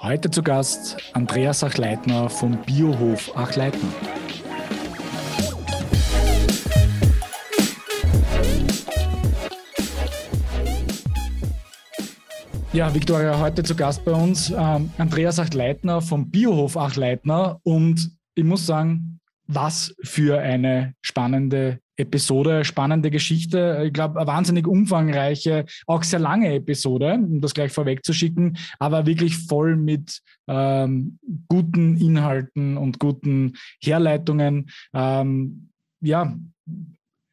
Heute zu Gast Andreas Achleitner vom Biohof Achleitner. Ja, Viktoria, heute zu Gast bei uns ähm, Andreas Achleitner vom Biohof Achleitner und ich muss sagen, was für eine spannende Episode, spannende Geschichte. Ich glaube, eine wahnsinnig umfangreiche, auch sehr lange Episode, um das gleich vorwegzuschicken, aber wirklich voll mit ähm, guten Inhalten und guten Herleitungen. Ähm, ja,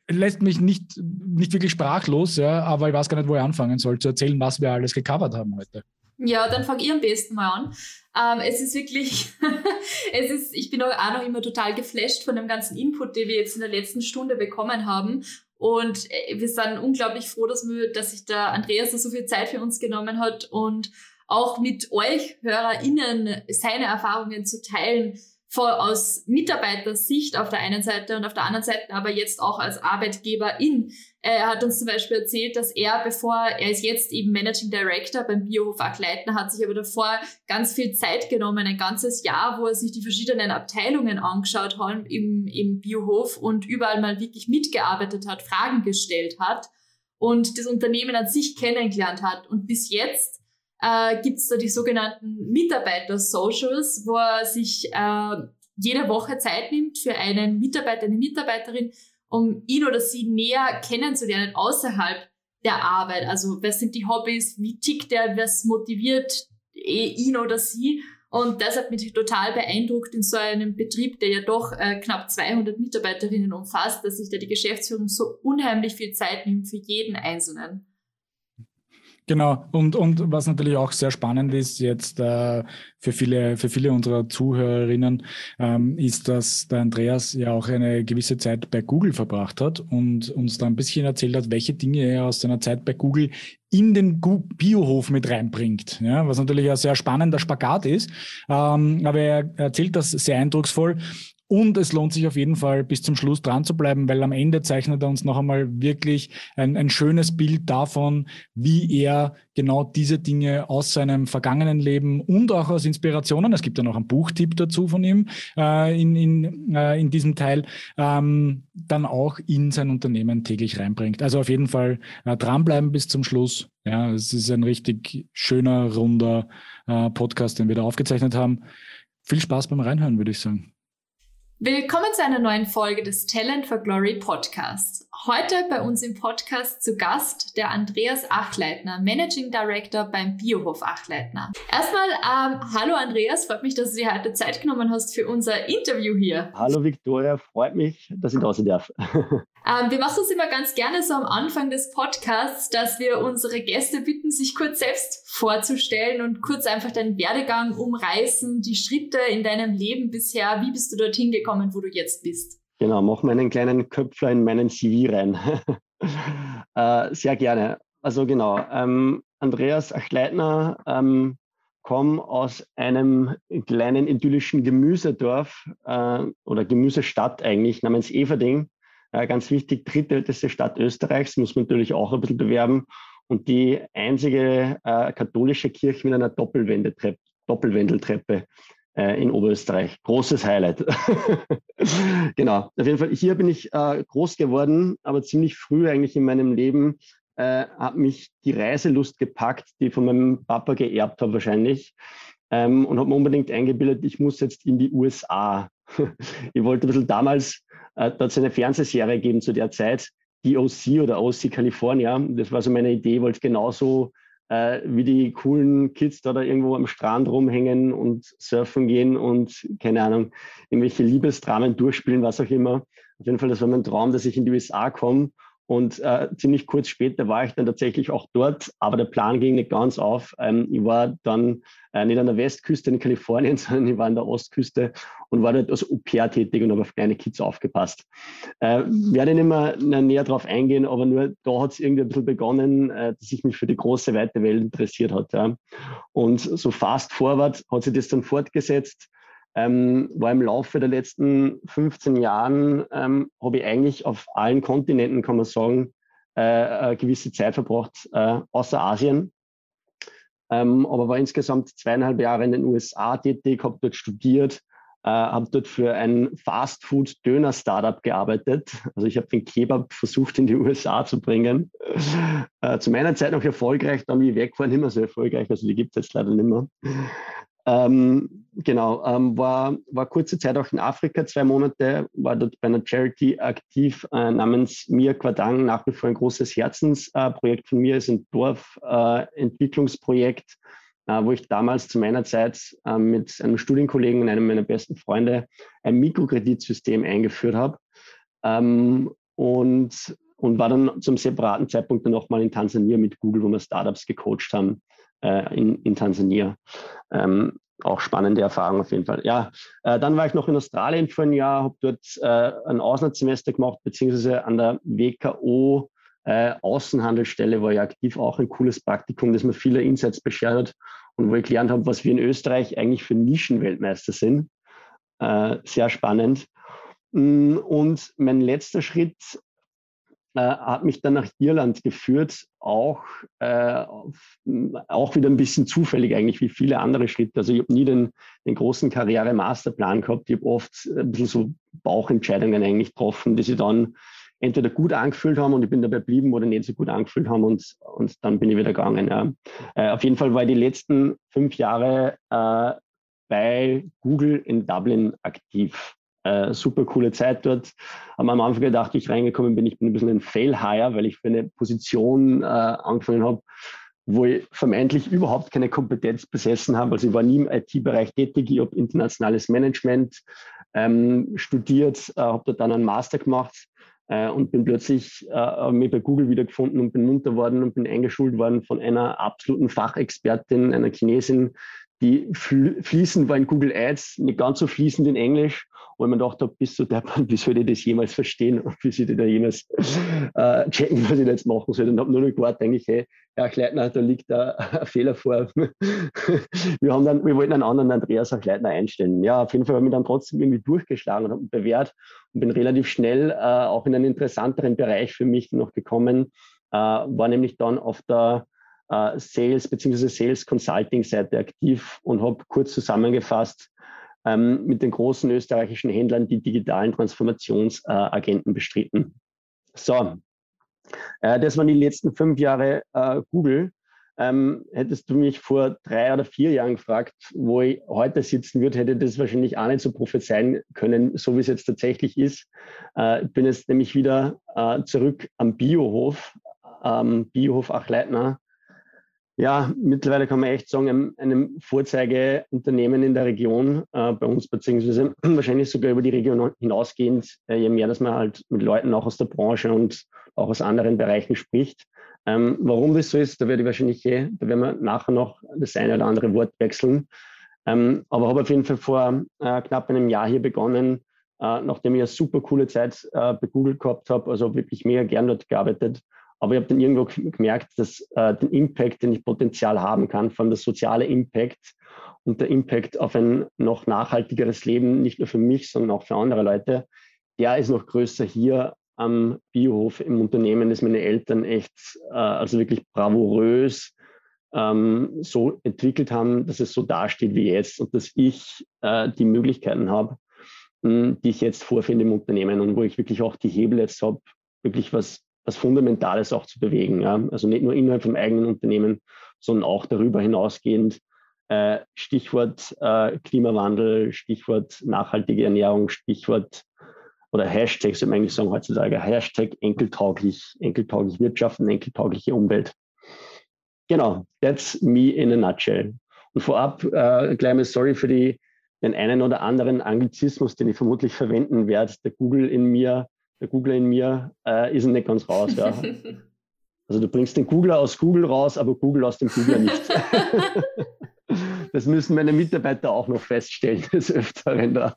lässt mich nicht, nicht wirklich sprachlos, ja, aber ich weiß gar nicht, wo ich anfangen soll, zu erzählen, was wir alles gecovert haben heute. Ja, dann fang ich am besten mal an. Ähm, es ist wirklich, es ist, ich bin auch, noch immer total geflasht von dem ganzen Input, den wir jetzt in der letzten Stunde bekommen haben. Und äh, wir sind unglaublich froh, dass, wir, dass sich der Andreas so viel Zeit für uns genommen hat und auch mit euch HörerInnen seine Erfahrungen zu teilen aus Mitarbeitersicht auf der einen Seite und auf der anderen Seite aber jetzt auch als Arbeitgeberin. Er hat uns zum Beispiel erzählt, dass er, bevor er ist jetzt eben Managing Director beim Biohof Ackleitner, hat sich aber davor ganz viel Zeit genommen, ein ganzes Jahr, wo er sich die verschiedenen Abteilungen angeschaut hat im, im Biohof und überall mal wirklich mitgearbeitet hat, Fragen gestellt hat und das Unternehmen an sich kennengelernt hat. Und bis jetzt äh, gibt es da die sogenannten Mitarbeiter-Socials, wo er sich äh, jede Woche Zeit nimmt für einen Mitarbeiter, eine Mitarbeiterin, um ihn oder sie näher kennenzulernen außerhalb der Arbeit. Also was sind die Hobbys, wie tickt er, was motiviert eh ihn oder sie. Und das hat mich total beeindruckt in so einem Betrieb, der ja doch äh, knapp 200 Mitarbeiterinnen umfasst, dass sich da die Geschäftsführung so unheimlich viel Zeit nimmt für jeden Einzelnen. Genau, und, und was natürlich auch sehr spannend ist jetzt äh, für, viele, für viele unserer Zuhörerinnen, ähm, ist, dass der Andreas ja auch eine gewisse Zeit bei Google verbracht hat und uns da ein bisschen erzählt hat, welche Dinge er aus seiner Zeit bei Google in den Biohof mit reinbringt, ja, was natürlich ein sehr spannender Spagat ist. Ähm, aber er erzählt das sehr eindrucksvoll und es lohnt sich auf jeden Fall bis zum Schluss dran zu bleiben, weil am Ende zeichnet er uns noch einmal wirklich ein, ein schönes Bild davon, wie er genau diese Dinge aus seinem vergangenen Leben und auch aus Inspirationen, es gibt ja noch einen Buchtipp dazu von ihm äh, in, in, äh, in diesem Teil, ähm, dann auch in sein Unternehmen täglich reinbringt. Also auf jeden Fall äh, dranbleiben bis zum Schluss. Ja, es ist ein richtig schöner, runder äh, Podcast, den wir da aufgezeichnet haben. Viel Spaß beim Reinhören, würde ich sagen. Willkommen zu einer neuen Folge des Talent for Glory Podcasts. Heute bei uns im Podcast zu Gast der Andreas Achleitner, Managing Director beim Biohof Achleitner. Erstmal, ähm, hallo Andreas, freut mich, dass du dir heute Zeit genommen hast für unser Interview hier. Hallo Viktoria, freut mich, dass ich da sein darf. Ähm, wir machen es immer ganz gerne so am Anfang des Podcasts, dass wir unsere Gäste bitten, sich kurz selbst vorzustellen und kurz einfach deinen Werdegang umreißen, die Schritte in deinem Leben bisher. Wie bist du dorthin gekommen, wo du jetzt bist? Genau, mach meinen kleinen Köpfler in meinen CV rein. äh, sehr gerne. Also genau, ähm, Andreas Achleitner, ähm, komme aus einem kleinen idyllischen Gemüsedorf äh, oder Gemüsestadt eigentlich namens Everding äh, ganz wichtig, drittälteste Stadt Österreichs, muss man natürlich auch ein bisschen bewerben. Und die einzige äh, katholische Kirche mit einer Doppelwendeltreppe, Doppelwendeltreppe äh, in Oberösterreich. Großes Highlight. genau. Auf jeden Fall, hier bin ich äh, groß geworden, aber ziemlich früh eigentlich in meinem Leben äh, hat mich die Reiselust gepackt, die von meinem Papa geerbt habe wahrscheinlich. Ähm, und habe mir unbedingt eingebildet, ich muss jetzt in die USA. ich wollte ein bisschen damals äh, da eine Fernsehserie gegeben zu der Zeit, die OC oder OC California. Das war so meine Idee, wollte genauso äh, wie die coolen Kids da, da irgendwo am Strand rumhängen und surfen gehen und keine Ahnung, irgendwelche Liebesdramen durchspielen, was auch immer. Auf jeden Fall, das war mein Traum, dass ich in die USA komme und äh, ziemlich kurz später war ich dann tatsächlich auch dort, aber der Plan ging nicht ganz auf. Ähm, ich war dann äh, nicht an der Westküste in Kalifornien, sondern ich war an der Ostküste und war dort als Au-pair tätig und habe auf kleine Kids aufgepasst. Äh, werde nicht mehr näher darauf eingehen, aber nur da hat es irgendwie ein bisschen begonnen, äh, dass ich mich für die große, weite Welt interessiert hat. Ja. Und so fast forward hat sich das dann fortgesetzt ähm, war im Laufe der letzten 15 Jahren, ähm, habe ich eigentlich auf allen Kontinenten, kann man sagen, äh, eine gewisse Zeit verbracht, äh, außer Asien. ähm, aber war insgesamt zweieinhalb Jahre in den USA tätig, habe dort studiert, äh, habe dort für ein Fast-Food-Döner-Startup gearbeitet. Also ich habe den Kebab versucht in die USA zu bringen. Äh, zu meiner Zeit noch erfolgreich, dann wie ich weg war, nicht mehr so erfolgreich. Also die gibt es jetzt leider nicht mehr. Ähm, genau, ähm, war, war kurze Zeit auch in Afrika, zwei Monate, war dort bei einer Charity aktiv äh, namens Mir Quadang, nach wie vor ein großes Herzensprojekt äh, von mir, ist ein Dorfentwicklungsprojekt, äh, wo ich damals zu meiner Zeit äh, mit einem Studienkollegen und einem meiner besten Freunde ein Mikrokreditsystem eingeführt habe. Ähm, und, und war dann zum separaten Zeitpunkt dann nochmal in Tansania mit Google, wo wir Startups gecoacht haben äh, in, in Tansania. Ähm, auch spannende Erfahrung auf jeden Fall. Ja, äh, dann war ich noch in Australien für ein Jahr, habe dort äh, ein Auslandssemester gemacht, beziehungsweise an der WKO äh, Außenhandelsstelle war ich aktiv, auch ein cooles Praktikum, das mir viele Insights beschert hat und wo ich gelernt habe, was wir in Österreich eigentlich für Nischenweltmeister sind. Äh, sehr spannend. Mm, und mein letzter Schritt äh, hat mich dann nach Irland geführt, auch, äh, auch wieder ein bisschen zufällig eigentlich, wie viele andere Schritte. Also ich habe nie den, den großen Karriere-Masterplan gehabt. Ich habe oft ein bisschen so Bauchentscheidungen eigentlich getroffen, die sich dann entweder gut angefühlt haben und ich bin dabei geblieben oder nicht so gut angefühlt haben und, und dann bin ich wieder gegangen. Ja. Äh, auf jeden Fall war ich die letzten fünf Jahre äh, bei Google in Dublin aktiv. Äh, super coole Zeit dort. Am Anfang gedacht, ich reingekommen bin, ich bin ein bisschen ein Fail-Hire, weil ich für eine Position äh, angefangen habe, wo ich vermeintlich überhaupt keine Kompetenz besessen habe. Also ich war nie im IT-Bereich tätig, ich habe internationales Management ähm, studiert, äh, habe dort dann einen Master gemacht äh, und bin plötzlich äh, mich bei Google wiedergefunden und bin munter worden und bin eingeschult worden von einer absoluten Fachexpertin, einer Chinesin, die fließend war in Google Ads, nicht ganz so fließend in Englisch ich mir gedacht habe, bist du der wie soll ich das jemals verstehen und wie soll ich da jemals äh, checken, was ich da jetzt machen soll. Und habe nur noch gewartet, eigentlich, hey, Herr Kleitner, da liegt da ein Fehler vor. wir, haben dann, wir wollten einen anderen Andreas Kleitner einstellen. Ja, auf jeden Fall habe ich mich dann trotzdem irgendwie durchgeschlagen und habe mich bewährt und bin relativ schnell äh, auch in einen interessanteren Bereich für mich noch gekommen. Äh, war nämlich dann auf der äh, Sales bzw. Sales Consulting Seite aktiv und habe kurz zusammengefasst ähm, mit den großen österreichischen Händlern die digitalen Transformationsagenten bestritten. So, äh, das waren die letzten fünf Jahre äh, Google. Ähm, hättest du mich vor drei oder vier Jahren gefragt, wo ich heute sitzen würde, hätte das wahrscheinlich auch nicht so prophezeien können, so wie es jetzt tatsächlich ist. Äh, ich bin jetzt nämlich wieder äh, zurück am Biohof, ähm, Biohof Achleitner, ja, mittlerweile kann man echt sagen, einem, einem Vorzeigeunternehmen in der Region, äh, bei uns beziehungsweise wahrscheinlich sogar über die Region hinausgehend, äh, je mehr, dass man halt mit Leuten auch aus der Branche und auch aus anderen Bereichen spricht. Ähm, warum das so ist, da werde ich wahrscheinlich, eh, da werden wir nachher noch das eine oder andere Wort wechseln. Ähm, aber habe auf jeden Fall vor äh, knapp einem Jahr hier begonnen, äh, nachdem ich eine super coole Zeit äh, bei Google gehabt habe, also wirklich mega gern dort gearbeitet aber ich habe dann irgendwo gemerkt, dass äh, den Impact, den ich Potenzial haben kann, vor allem der soziale Impact und der Impact auf ein noch nachhaltigeres Leben, nicht nur für mich, sondern auch für andere Leute, der ist noch größer hier am Biohof im Unternehmen, das meine Eltern echt, äh, also wirklich bravourös ähm, so entwickelt haben, dass es so dasteht wie jetzt und dass ich äh, die Möglichkeiten habe, die ich jetzt vorfinde im Unternehmen und wo ich wirklich auch die Hebel jetzt habe, wirklich was was Fundamentales auch zu bewegen. Ja? Also nicht nur innerhalb vom eigenen Unternehmen, sondern auch darüber hinausgehend. Äh, Stichwort äh, Klimawandel, Stichwort nachhaltige Ernährung, Stichwort oder Hashtag, soll man eigentlich sagen heutzutage, Hashtag enkeltauglich, enkeltauglich Wirtschaften, enkeltaugliche Umwelt. Genau, that's me in a nutshell. Und vorab äh, gleich mal sorry für die, den einen oder anderen Anglizismus, den ich vermutlich verwenden werde. Der Google in mir der Googler in mir äh, ist nicht ganz raus. Ja. Also du bringst den Googler aus Google raus, aber Google aus dem Googler nicht. das müssen meine Mitarbeiter auch noch feststellen des Öfteren da.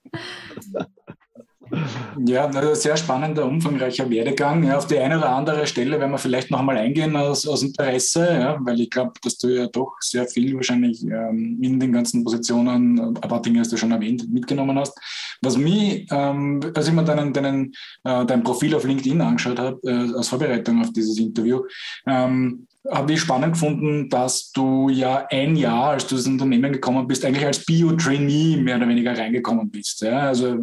Ja, sehr spannender, umfangreicher Werdegang. Ja, auf die eine oder andere Stelle werden wir vielleicht noch mal eingehen aus, aus Interesse, ja, weil ich glaube, dass du ja doch sehr viel wahrscheinlich ähm, in den ganzen Positionen, ein paar Dinge hast du schon erwähnt, mitgenommen hast. Was mich, ähm, als ich mir deinen, deinen, äh, dein Profil auf LinkedIn angeschaut habe, äh, als Vorbereitung auf dieses Interview, ähm, habe ich spannend gefunden, dass du ja ein Jahr, als du ins Unternehmen gekommen bist, eigentlich als Bio-Trainee mehr oder weniger reingekommen bist. Ja? Also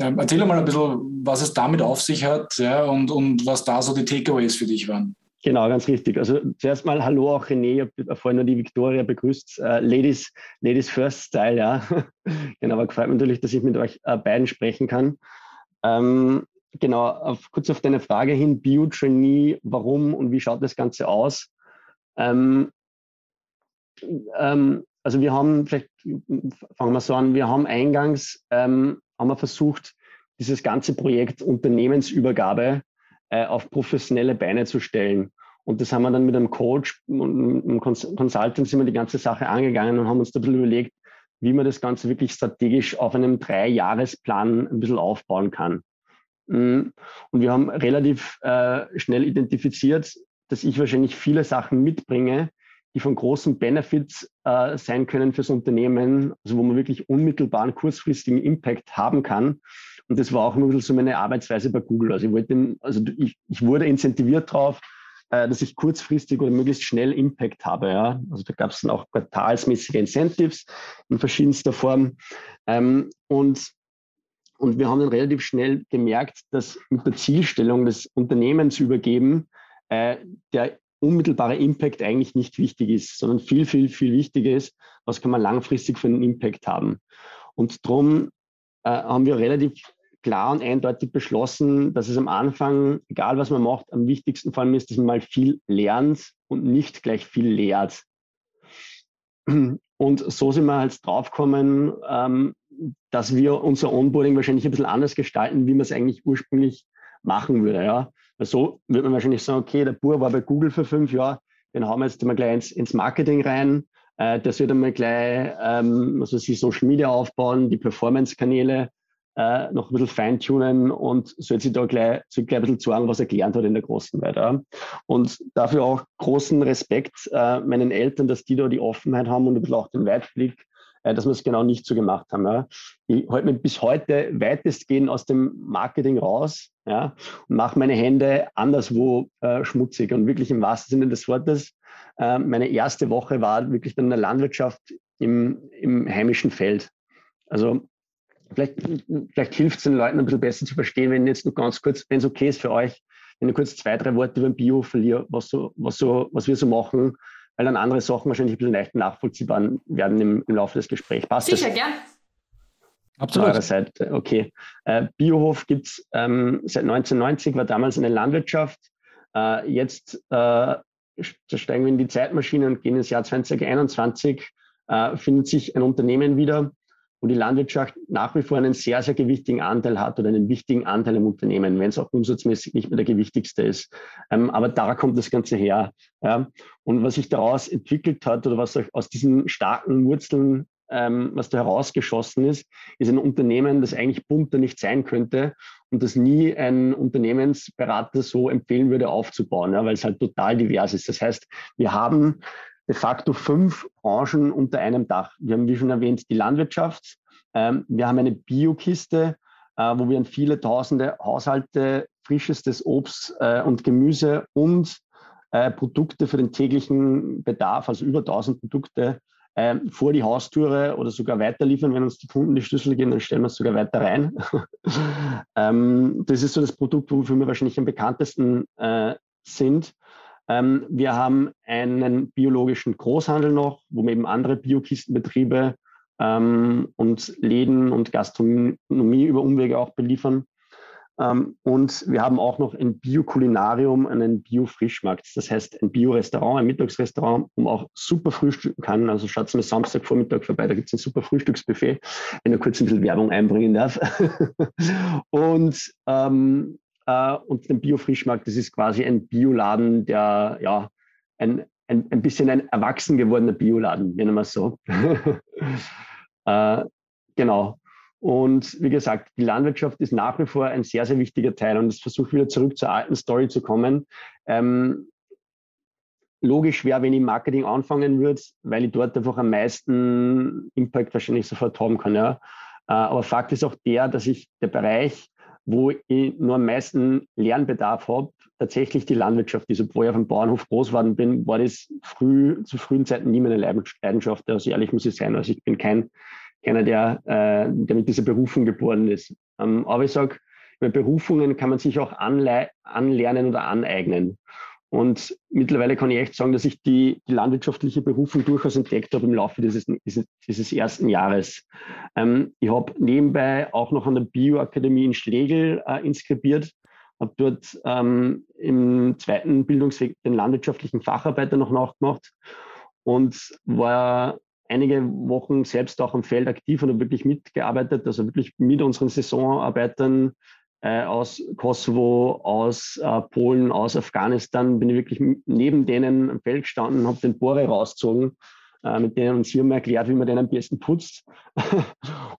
ähm, erzähl mal ein bisschen, was es damit auf sich hat ja? und, und was da so die Takeaways für dich waren. Genau, ganz richtig. Also zuerst mal Hallo auch René, ich habe vorhin nur die Victoria begrüßt. Uh, Ladies, Ladies First Style, ja. genau, aber gefällt mir natürlich, dass ich mit euch uh, beiden sprechen kann. Ähm, genau, auf, kurz auf deine Frage hin, Bio-Trainee, warum und wie schaut das Ganze aus? Ähm, ähm, also wir haben, vielleicht fangen wir so an, wir haben eingangs, ähm, haben wir versucht, dieses ganze Projekt Unternehmensübergabe äh, auf professionelle Beine zu stellen. Und das haben wir dann mit einem Coach und einem Consultant sind wir die ganze Sache angegangen und haben uns da ein bisschen überlegt, wie man das Ganze wirklich strategisch auf einem Drei-Jahres-Plan ein bisschen aufbauen kann. Mm. Und wir haben relativ äh, schnell identifiziert, dass ich wahrscheinlich viele Sachen mitbringe, die von großen Benefits äh, sein können fürs Unternehmen, also wo man wirklich unmittelbaren, kurzfristigen Impact haben kann. Und das war auch immer so meine Arbeitsweise bei Google. Also ich, wollte, also ich, ich wurde incentiviert drauf, äh, dass ich kurzfristig oder möglichst schnell Impact habe. Ja? Also da gab es dann auch quartalsmäßige Incentives in verschiedenster Form. Ähm, und und wir haben dann relativ schnell gemerkt, dass mit der Zielstellung des Unternehmens übergeben äh, der unmittelbare Impact eigentlich nicht wichtig ist, sondern viel, viel, viel wichtiger ist, was kann man langfristig für einen Impact haben. Und darum äh, haben wir relativ klar und eindeutig beschlossen, dass es am Anfang, egal was man macht, am wichtigsten vor allem ist, dass man mal viel lernt und nicht gleich viel lehrt. Und so sind wir halt draufgekommen, ähm, dass wir unser Onboarding wahrscheinlich ein bisschen anders gestalten, wie man es eigentlich ursprünglich machen würde. Ja. So würde man wahrscheinlich sagen, okay, der Bur war bei Google für fünf Jahre, den haben wir jetzt mal gleich ins, ins Marketing rein. Äh, der sollte mal gleich ähm, also sich Social Media aufbauen, die Performance-Kanäle äh, noch ein bisschen feintunen und sollte sich da gleich, so gleich ein bisschen sagen, was er gelernt hat in der großen Welt. Ja. Und dafür auch großen Respekt äh, meinen Eltern, dass die da die Offenheit haben und ein bisschen auch den Weitblick, dass wir es genau nicht so gemacht haben. Ja. Ich halte mich bis heute weitestgehend aus dem Marketing raus ja, und mache meine Hände anderswo äh, schmutzig und wirklich im wahrsten Sinne des Wortes. Äh, meine erste Woche war wirklich dann in der Landwirtschaft im, im heimischen Feld. Also vielleicht, vielleicht hilft es den Leuten ein bisschen besser zu verstehen, wenn jetzt nur ganz kurz, wenn es okay ist für euch, wenn ich kurz zwei, drei Worte über Bio verliere, was, so, was, so, was wir so machen, weil dann andere Sachen wahrscheinlich ein bisschen leichter nachvollziehbar werden im, im Laufe des Gesprächs. Passt Sicher, das? gern. Absolut. Eurer Seite, okay. Äh, Biohof gibt es ähm, seit 1990, war damals eine Landwirtschaft. Äh, jetzt äh, steigen wir in die Zeitmaschine und gehen ins Jahr 2021. Äh, findet sich ein Unternehmen wieder, wo die Landwirtschaft nach wie vor einen sehr, sehr gewichtigen Anteil hat oder einen wichtigen Anteil im Unternehmen, wenn es auch umsatzmäßig nicht mehr der gewichtigste ist. Ähm, aber da kommt das Ganze her. Ja. Und was sich daraus entwickelt hat oder was aus diesen starken Wurzeln, ähm, was da herausgeschossen ist, ist ein Unternehmen, das eigentlich bunter nicht sein könnte und das nie ein Unternehmensberater so empfehlen würde aufzubauen, ja, weil es halt total divers ist. Das heißt, wir haben de facto fünf Branchen unter einem Dach. Wir haben, wie schon erwähnt, die Landwirtschaft. Ähm, wir haben eine Biokiste, äh, wo wir an viele tausende Haushalte frischestes Obst äh, und Gemüse und äh, Produkte für den täglichen Bedarf, also über 1000 Produkte, ähm, vor die Haustüre oder sogar weiterliefern. Wenn uns die Kunden die Schlüssel geben, dann stellen wir es sogar weiter rein. ähm, das ist so das Produkt, wofür wir wahrscheinlich am bekanntesten sind. Ähm, wir haben einen biologischen Großhandel noch, wo eben andere Biokistenbetriebe ähm, und Läden und Gastronomie über Umwege auch beliefern. Ähm, und wir haben auch noch ein Biokulinarium, einen Bio-Frischmarkt. Das heißt, ein Bio-Restaurant, ein Mittagsrestaurant, wo man auch super frühstücken kann. Also schaut mal Samstagvormittag vorbei, da gibt es ein super Frühstücksbuffet, wenn ich kurz ein bisschen Werbung einbringen darf. und ähm, äh, und den Bio-Frischmarkt, das ist quasi ein Bioladen, der ja ein, ein, ein bisschen ein erwachsen gewordener Bioladen, nennen wir es so. äh, genau. Und wie gesagt, die Landwirtschaft ist nach wie vor ein sehr, sehr wichtiger Teil. Und es versucht wieder zurück zur alten Story zu kommen. Ähm, logisch wäre, wenn ich Marketing anfangen würde, weil ich dort einfach am meisten Impact wahrscheinlich sofort haben kann. Ja. Äh, aber Fakt ist auch der, dass ich der Bereich wo ich nur am meisten Lernbedarf habe, tatsächlich die Landwirtschaft ist. Obwohl ich auf dem Bauernhof groß geworden bin, war das früh, zu frühen Zeiten nie meine Leidenschaft. Also ehrlich muss ich sein. Also ich bin kein, keiner, der, äh, der mit dieser Berufung geboren ist. Ähm, aber ich sage, Berufungen kann man sich auch anlernen oder aneignen. Und mittlerweile kann ich echt sagen, dass ich die, die landwirtschaftliche Berufung durchaus entdeckt habe im Laufe dieses, dieses, ersten Jahres. Ähm, ich habe nebenbei auch noch an der Bioakademie in Schlegel äh, inskribiert, habe dort ähm, im zweiten Bildungsweg den landwirtschaftlichen Facharbeiter noch nachgemacht und war einige Wochen selbst auch am Feld aktiv und habe wirklich mitgearbeitet, also wirklich mit unseren Saisonarbeitern äh, aus Kosovo, aus äh, Polen, aus Afghanistan, bin ich wirklich neben denen am Feld gestanden, habe den Bohrer rausgezogen, äh, mit denen sie haben mir erklärt, wie man den am besten putzt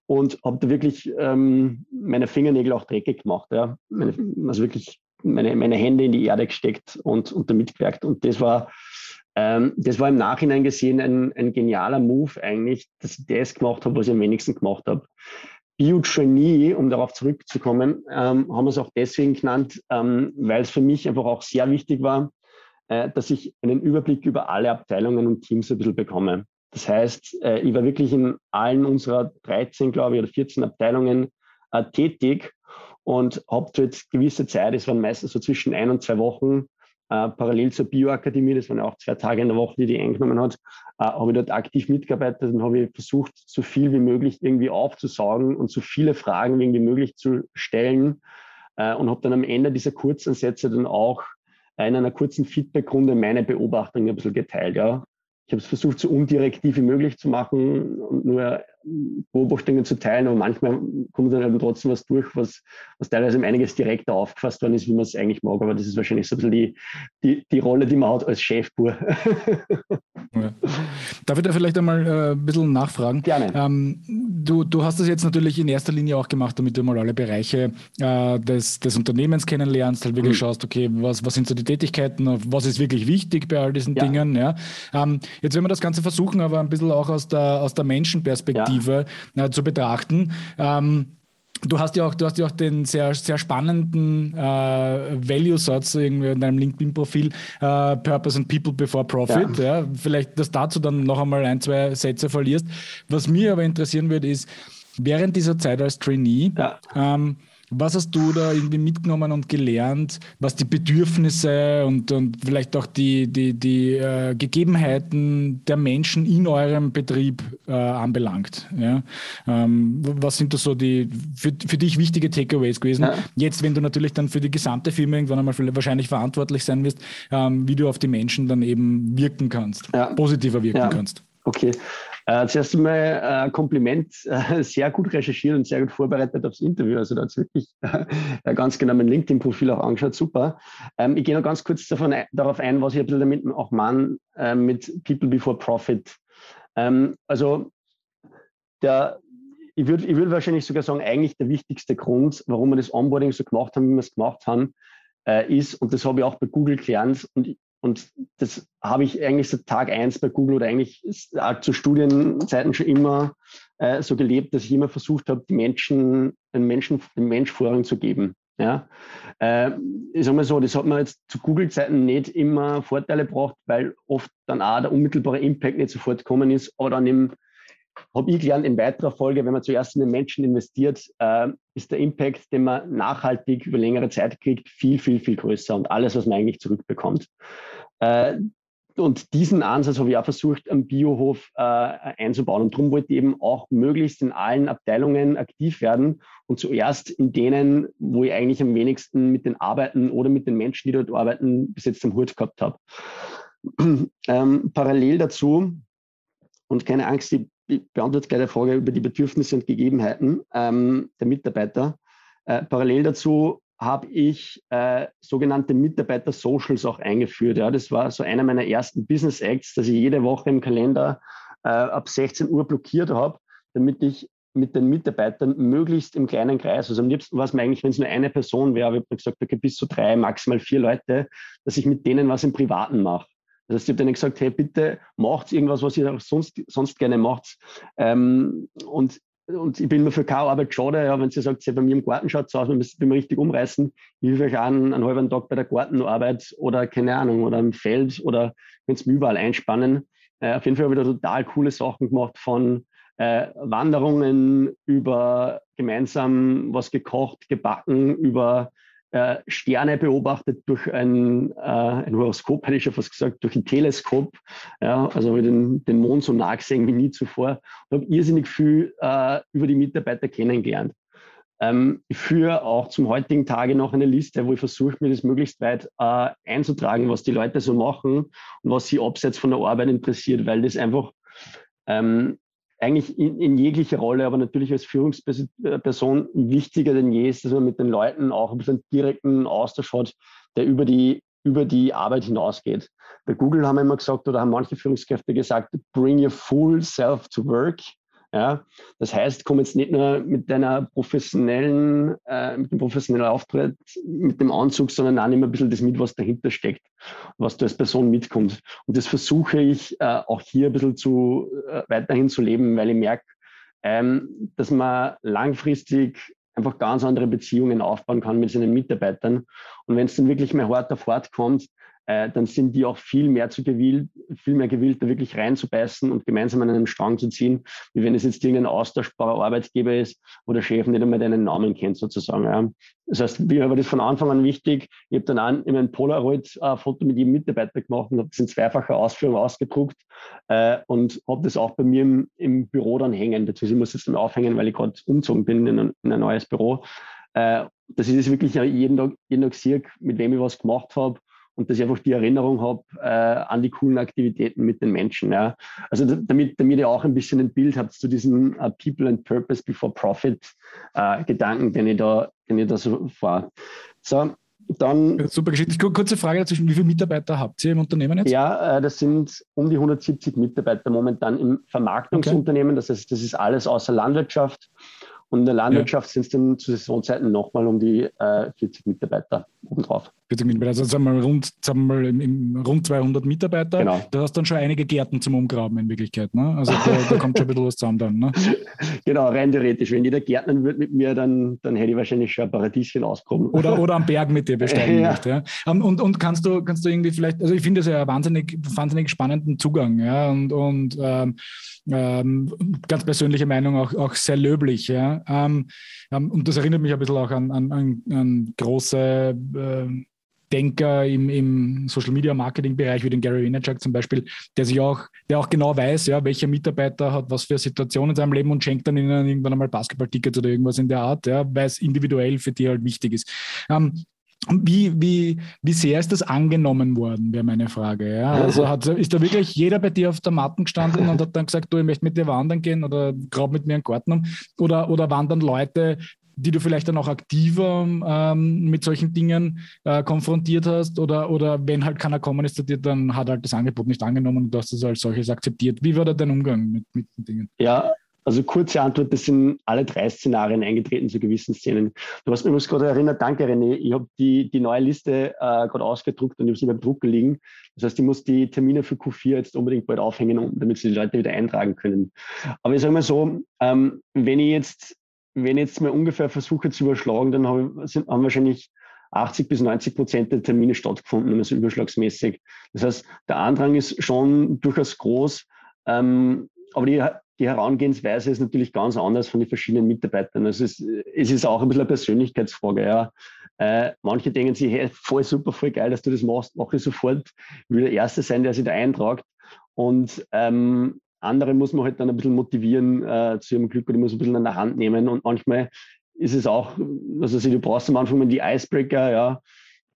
und habe da wirklich ähm, meine Fingernägel auch dreckig gemacht. Ja. Meine, also wirklich meine, meine Hände in die Erde gesteckt und, und damit gewerkt. Und das war, ähm, das war im Nachhinein gesehen ein, ein genialer Move eigentlich, dass ich das gemacht habe, was ich am wenigsten gemacht habe. Biogenie, um darauf zurückzukommen, ähm, haben wir es auch deswegen genannt, ähm, weil es für mich einfach auch sehr wichtig war, äh, dass ich einen Überblick über alle Abteilungen und Teams ein bisschen bekomme. Das heißt, äh, ich war wirklich in allen unserer 13, glaube ich, oder 14 Abteilungen äh, tätig und habe dort gewisse Zeit, es waren meistens so zwischen ein und zwei Wochen, äh, parallel zur Bioakademie, das waren ja auch zwei Tage in der Woche, die die eingenommen hat, äh, habe ich dort aktiv mitgearbeitet und habe versucht, so viel wie möglich irgendwie aufzusaugen und so viele Fragen wie möglich zu stellen äh, und habe dann am Ende dieser Kurzansätze dann auch in einer kurzen Feedbackrunde meine Beobachtungen ein bisschen geteilt. Ja. Ich habe es versucht, so undirektiv wie möglich zu machen und nur Beobachtungen zu teilen, aber manchmal kommt dann eben trotzdem was durch, was, was teilweise um einiges direkter aufgefasst worden ist, wie man es eigentlich mag. Aber das ist wahrscheinlich so ein bisschen die, die, die Rolle, die man hat als Chefbur. Ja. Darf ich da vielleicht einmal äh, ein bisschen nachfragen? Gerne. Ähm, du, du hast das jetzt natürlich in erster Linie auch gemacht, damit du mal alle Bereiche äh, des, des Unternehmens kennenlernst, halt wirklich mhm. schaust, okay, was, was sind so die Tätigkeiten, was ist wirklich wichtig bei all diesen ja. Dingen. Ja? Ähm, jetzt werden wir das Ganze versuchen, aber ein bisschen auch aus der, aus der Menschenperspektive ja. Äh, zu betrachten. Ähm, Du hast ja auch, du hast ja auch den sehr, sehr spannenden äh, Value-Satz irgendwie in deinem LinkedIn-Profil, äh, Purpose and People before Profit. Ja. ja. Vielleicht, dass dazu dann noch einmal ein, zwei Sätze verlierst. Was mir aber interessieren würde, ist, während dieser Zeit als Trainee, ja. ähm, was hast du da irgendwie mitgenommen und gelernt, was die Bedürfnisse und, und vielleicht auch die, die, die äh, Gegebenheiten der Menschen in eurem Betrieb äh, anbelangt? Ja? Ähm, was sind da so die für, für dich wichtige Takeaways gewesen? Ja. Jetzt, wenn du natürlich dann für die gesamte Firma irgendwann einmal wahrscheinlich verantwortlich sein wirst, ähm, wie du auf die Menschen dann eben wirken kannst, ja. positiver wirken kannst. Okay. Äh, zuerst einmal äh, Kompliment, äh, sehr gut recherchiert und sehr gut vorbereitet aufs Interview. Also da hat wirklich äh, ganz genau mein LinkedIn-Profil auch angeschaut, super. Ähm, ich gehe noch ganz kurz davon, darauf ein, was ich ein bisschen damit auch meine äh, mit People Before Profit. Ähm, also der, ich würde ich würd wahrscheinlich sogar sagen, eigentlich der wichtigste Grund, warum wir das Onboarding so gemacht haben, wie wir es gemacht haben, äh, ist, und das habe ich auch bei Google gelernt, und und das habe ich eigentlich seit Tag eins bei Google oder eigentlich zu Studienzeiten schon immer äh, so gelebt, dass ich immer versucht habe, die Menschen, den Menschen, den Mensch Vorrang zu geben. Ja, äh, ich sage mal so, das hat man jetzt zu Google-Zeiten nicht immer Vorteile gebracht, weil oft dann auch der unmittelbare Impact nicht sofort gekommen ist, aber dann im habe ich gelernt in weiterer Folge, wenn man zuerst in den Menschen investiert, äh, ist der Impact, den man nachhaltig über längere Zeit kriegt, viel, viel, viel größer und alles, was man eigentlich zurückbekommt. Äh, und diesen Ansatz habe ich auch versucht, am Biohof äh, einzubauen. Und darum wollte ich eben auch möglichst in allen Abteilungen aktiv werden und zuerst in denen, wo ich eigentlich am wenigsten mit den Arbeiten oder mit den Menschen, die dort arbeiten, bis jetzt am Hut gehabt habe. Ähm, parallel dazu, und keine Angst, ich ich beantworte gleich die Frage über die Bedürfnisse und Gegebenheiten ähm, der Mitarbeiter. Äh, parallel dazu habe ich äh, sogenannte Mitarbeiter-Socials auch eingeführt. Ja. Das war so einer meiner ersten Business Acts, dass ich jede Woche im Kalender äh, ab 16 Uhr blockiert habe, damit ich mit den Mitarbeitern möglichst im kleinen Kreis, also am liebsten war es mir eigentlich, wenn es nur eine Person wäre, ich habe gesagt, okay, bis zu drei, maximal vier Leute, dass ich mit denen was im Privaten mache. Das heißt, ich habe denen gesagt, hey, bitte macht irgendwas, was ihr sonst, sonst gerne macht. Ähm, und und ich bin mir für keine Arbeit schade, ja, wenn sie sagt, ja, bei mir im Garten schaut es aus, wir müssen wir richtig umreißen. Ich helfe euch an, einen halben Tag bei der Gartenarbeit oder keine Ahnung, oder im Feld oder könnt mir überall einspannen. Äh, auf jeden Fall habe ich da total coole Sachen gemacht von äh, Wanderungen über gemeinsam was gekocht, gebacken, über äh, Sterne beobachtet durch ein, äh, ein Horoskop, hätte ich schon fast gesagt, durch ein Teleskop. Ja, also habe ich den, den Mond so nah gesehen wie nie zuvor und habe irrsinnig viel äh, über die Mitarbeiter kennengelernt. Ähm, ich führe auch zum heutigen Tage noch eine Liste, wo ich versuche, mir das möglichst weit äh, einzutragen, was die Leute so machen und was sie abseits von der Arbeit interessiert, weil das einfach ähm, eigentlich in, in jeglicher Rolle, aber natürlich als Führungsperson wichtiger denn je ist, dass man mit den Leuten auch ein bisschen direkten Austausch hat, der über die, über die Arbeit hinausgeht. Bei Google haben wir immer gesagt, oder haben manche Führungskräfte gesagt, bring your full self to work. Ja, das heißt, komm jetzt nicht nur mit deiner professionellen, äh, mit dem professionellen Auftritt, mit dem Anzug, sondern auch nimm ein bisschen das mit, was dahinter steckt, was du als Person mitkommst. Und das versuche ich äh, auch hier ein bisschen zu, äh, weiterhin zu leben, weil ich merke, ähm, dass man langfristig einfach ganz andere Beziehungen aufbauen kann mit seinen Mitarbeitern. Und wenn es dann wirklich mehr hart auf hart kommt, äh, dann sind die auch viel mehr zu gewillt, viel mehr gewillt, da wirklich reinzubeißen und gemeinsam an einem Strang zu ziehen, wie wenn es jetzt irgendein austauschbarer Arbeitgeber ist, wo der Chef nicht einmal deinen Namen kennt sozusagen. Ja. Das heißt, mir war das von Anfang an wichtig. Ich habe dann auch immer ein Polaroid-Foto mit jedem Mitarbeiter gemacht und habe das in zweifacher Ausführung ausgedruckt äh, und habe das auch bei mir im, im Büro dann hängen. Beziehungsweise ich muss es dann aufhängen, weil ich gerade umgezogen bin in ein, in ein neues Büro. Äh, dass ich das wirklich jeden Tag, jeden Tag sehe, mit wem ich was gemacht habe und dass ich einfach die Erinnerung habe äh, an die coolen Aktivitäten mit den Menschen. Ja. Also damit, damit ihr auch ein bisschen ein Bild habt zu diesem uh, People and Purpose Before Profit uh, Gedanken, den ich da, den ich da so fahre. So, dann, Super Geschichte. Kurze Frage dazwischen. Wie viele Mitarbeiter habt ihr im Unternehmen jetzt? Ja, äh, das sind um die 170 Mitarbeiter momentan im Vermarktungsunternehmen. Okay. Das heißt, das ist alles außer Landwirtschaft. Und in der Landwirtschaft ja. sind es dann zu Saisonzeiten nochmal um die äh, 40 Mitarbeiter obendrauf. 40 Mitarbeiter, also sagen wir rund, sagen wir im, im, rund 200 Mitarbeiter. Genau. Da hast dann schon einige Gärten zum Umgraben in Wirklichkeit. Ne? Also da, da kommt schon ein bisschen was zusammen dann. Ne? Genau, rein theoretisch. Wenn jeder Gärtnern würde mit mir, dann, dann hätte ich wahrscheinlich schon ein Paradieschen ausgekommen. Oder, oder am Berg mit dir besteigen ja. möchte. Ja? Ähm, und, und kannst du, kannst du irgendwie vielleicht, also ich finde das ja einen wahnsinnig, wahnsinnig spannenden Zugang. Ja? Und, und ähm, ähm, ganz persönliche Meinung auch, auch sehr löblich. Ja? Ähm, ähm, und das erinnert mich ein bisschen auch an, an, an, an große äh, Denker im, im Social Media Marketing Bereich, wie den Gary Vaynerchuk zum Beispiel, der sich auch, der auch genau weiß, ja, welcher Mitarbeiter hat was für Situationen in seinem Leben und schenkt dann ihnen irgendwann einmal Basketballtickets oder irgendwas in der Art, ja, weil es individuell für die halt wichtig ist. Ähm, wie, wie, wie sehr ist das angenommen worden, wäre meine Frage. Ja? Also hat, ist da wirklich jeder bei dir auf der Matten gestanden und hat dann gesagt, du, ich möchte mit dir wandern gehen oder grab mit mir einen Garten um? Oder, oder waren dann Leute, die du vielleicht dann auch aktiver ähm, mit solchen Dingen äh, konfrontiert hast? Oder, oder wenn halt keiner kommen ist zu dir, dann hat halt das Angebot nicht angenommen und du hast es als solches akzeptiert. Wie war da dein Umgang mit, mit den Dingen? Ja, also kurze Antwort, das sind alle drei Szenarien eingetreten zu gewissen Szenen. Du hast mich gerade erinnert, danke René, ich habe die, die neue Liste äh, gerade ausgedruckt und ich habe sie beim Drucken liegen. Das heißt, ich muss die Termine für Q4 jetzt unbedingt bald aufhängen, damit sie die Leute wieder eintragen können. Aber ich sage mal so, ähm, wenn ich jetzt, wenn ich jetzt mal ungefähr versuche zu überschlagen, dann habe, sind, haben wahrscheinlich 80 bis 90 Prozent der Termine stattgefunden, also überschlagsmäßig. Das heißt, der Andrang ist schon durchaus groß. Ähm, aber die die Herangehensweise ist natürlich ganz anders von den verschiedenen Mitarbeitern. Also es, es ist auch ein bisschen eine Persönlichkeitsfrage. Ja. Äh, manche denken sich, hey, voll super, voll geil, dass du das machst, mache ich sofort. Ich will der Erste sein, der sich da eintragt. Und ähm, andere muss man halt dann ein bisschen motivieren äh, zu ihrem Glück oder muss ein bisschen an der Hand nehmen. Und manchmal ist es auch, also du brauchst am Anfang die Icebreaker, ja.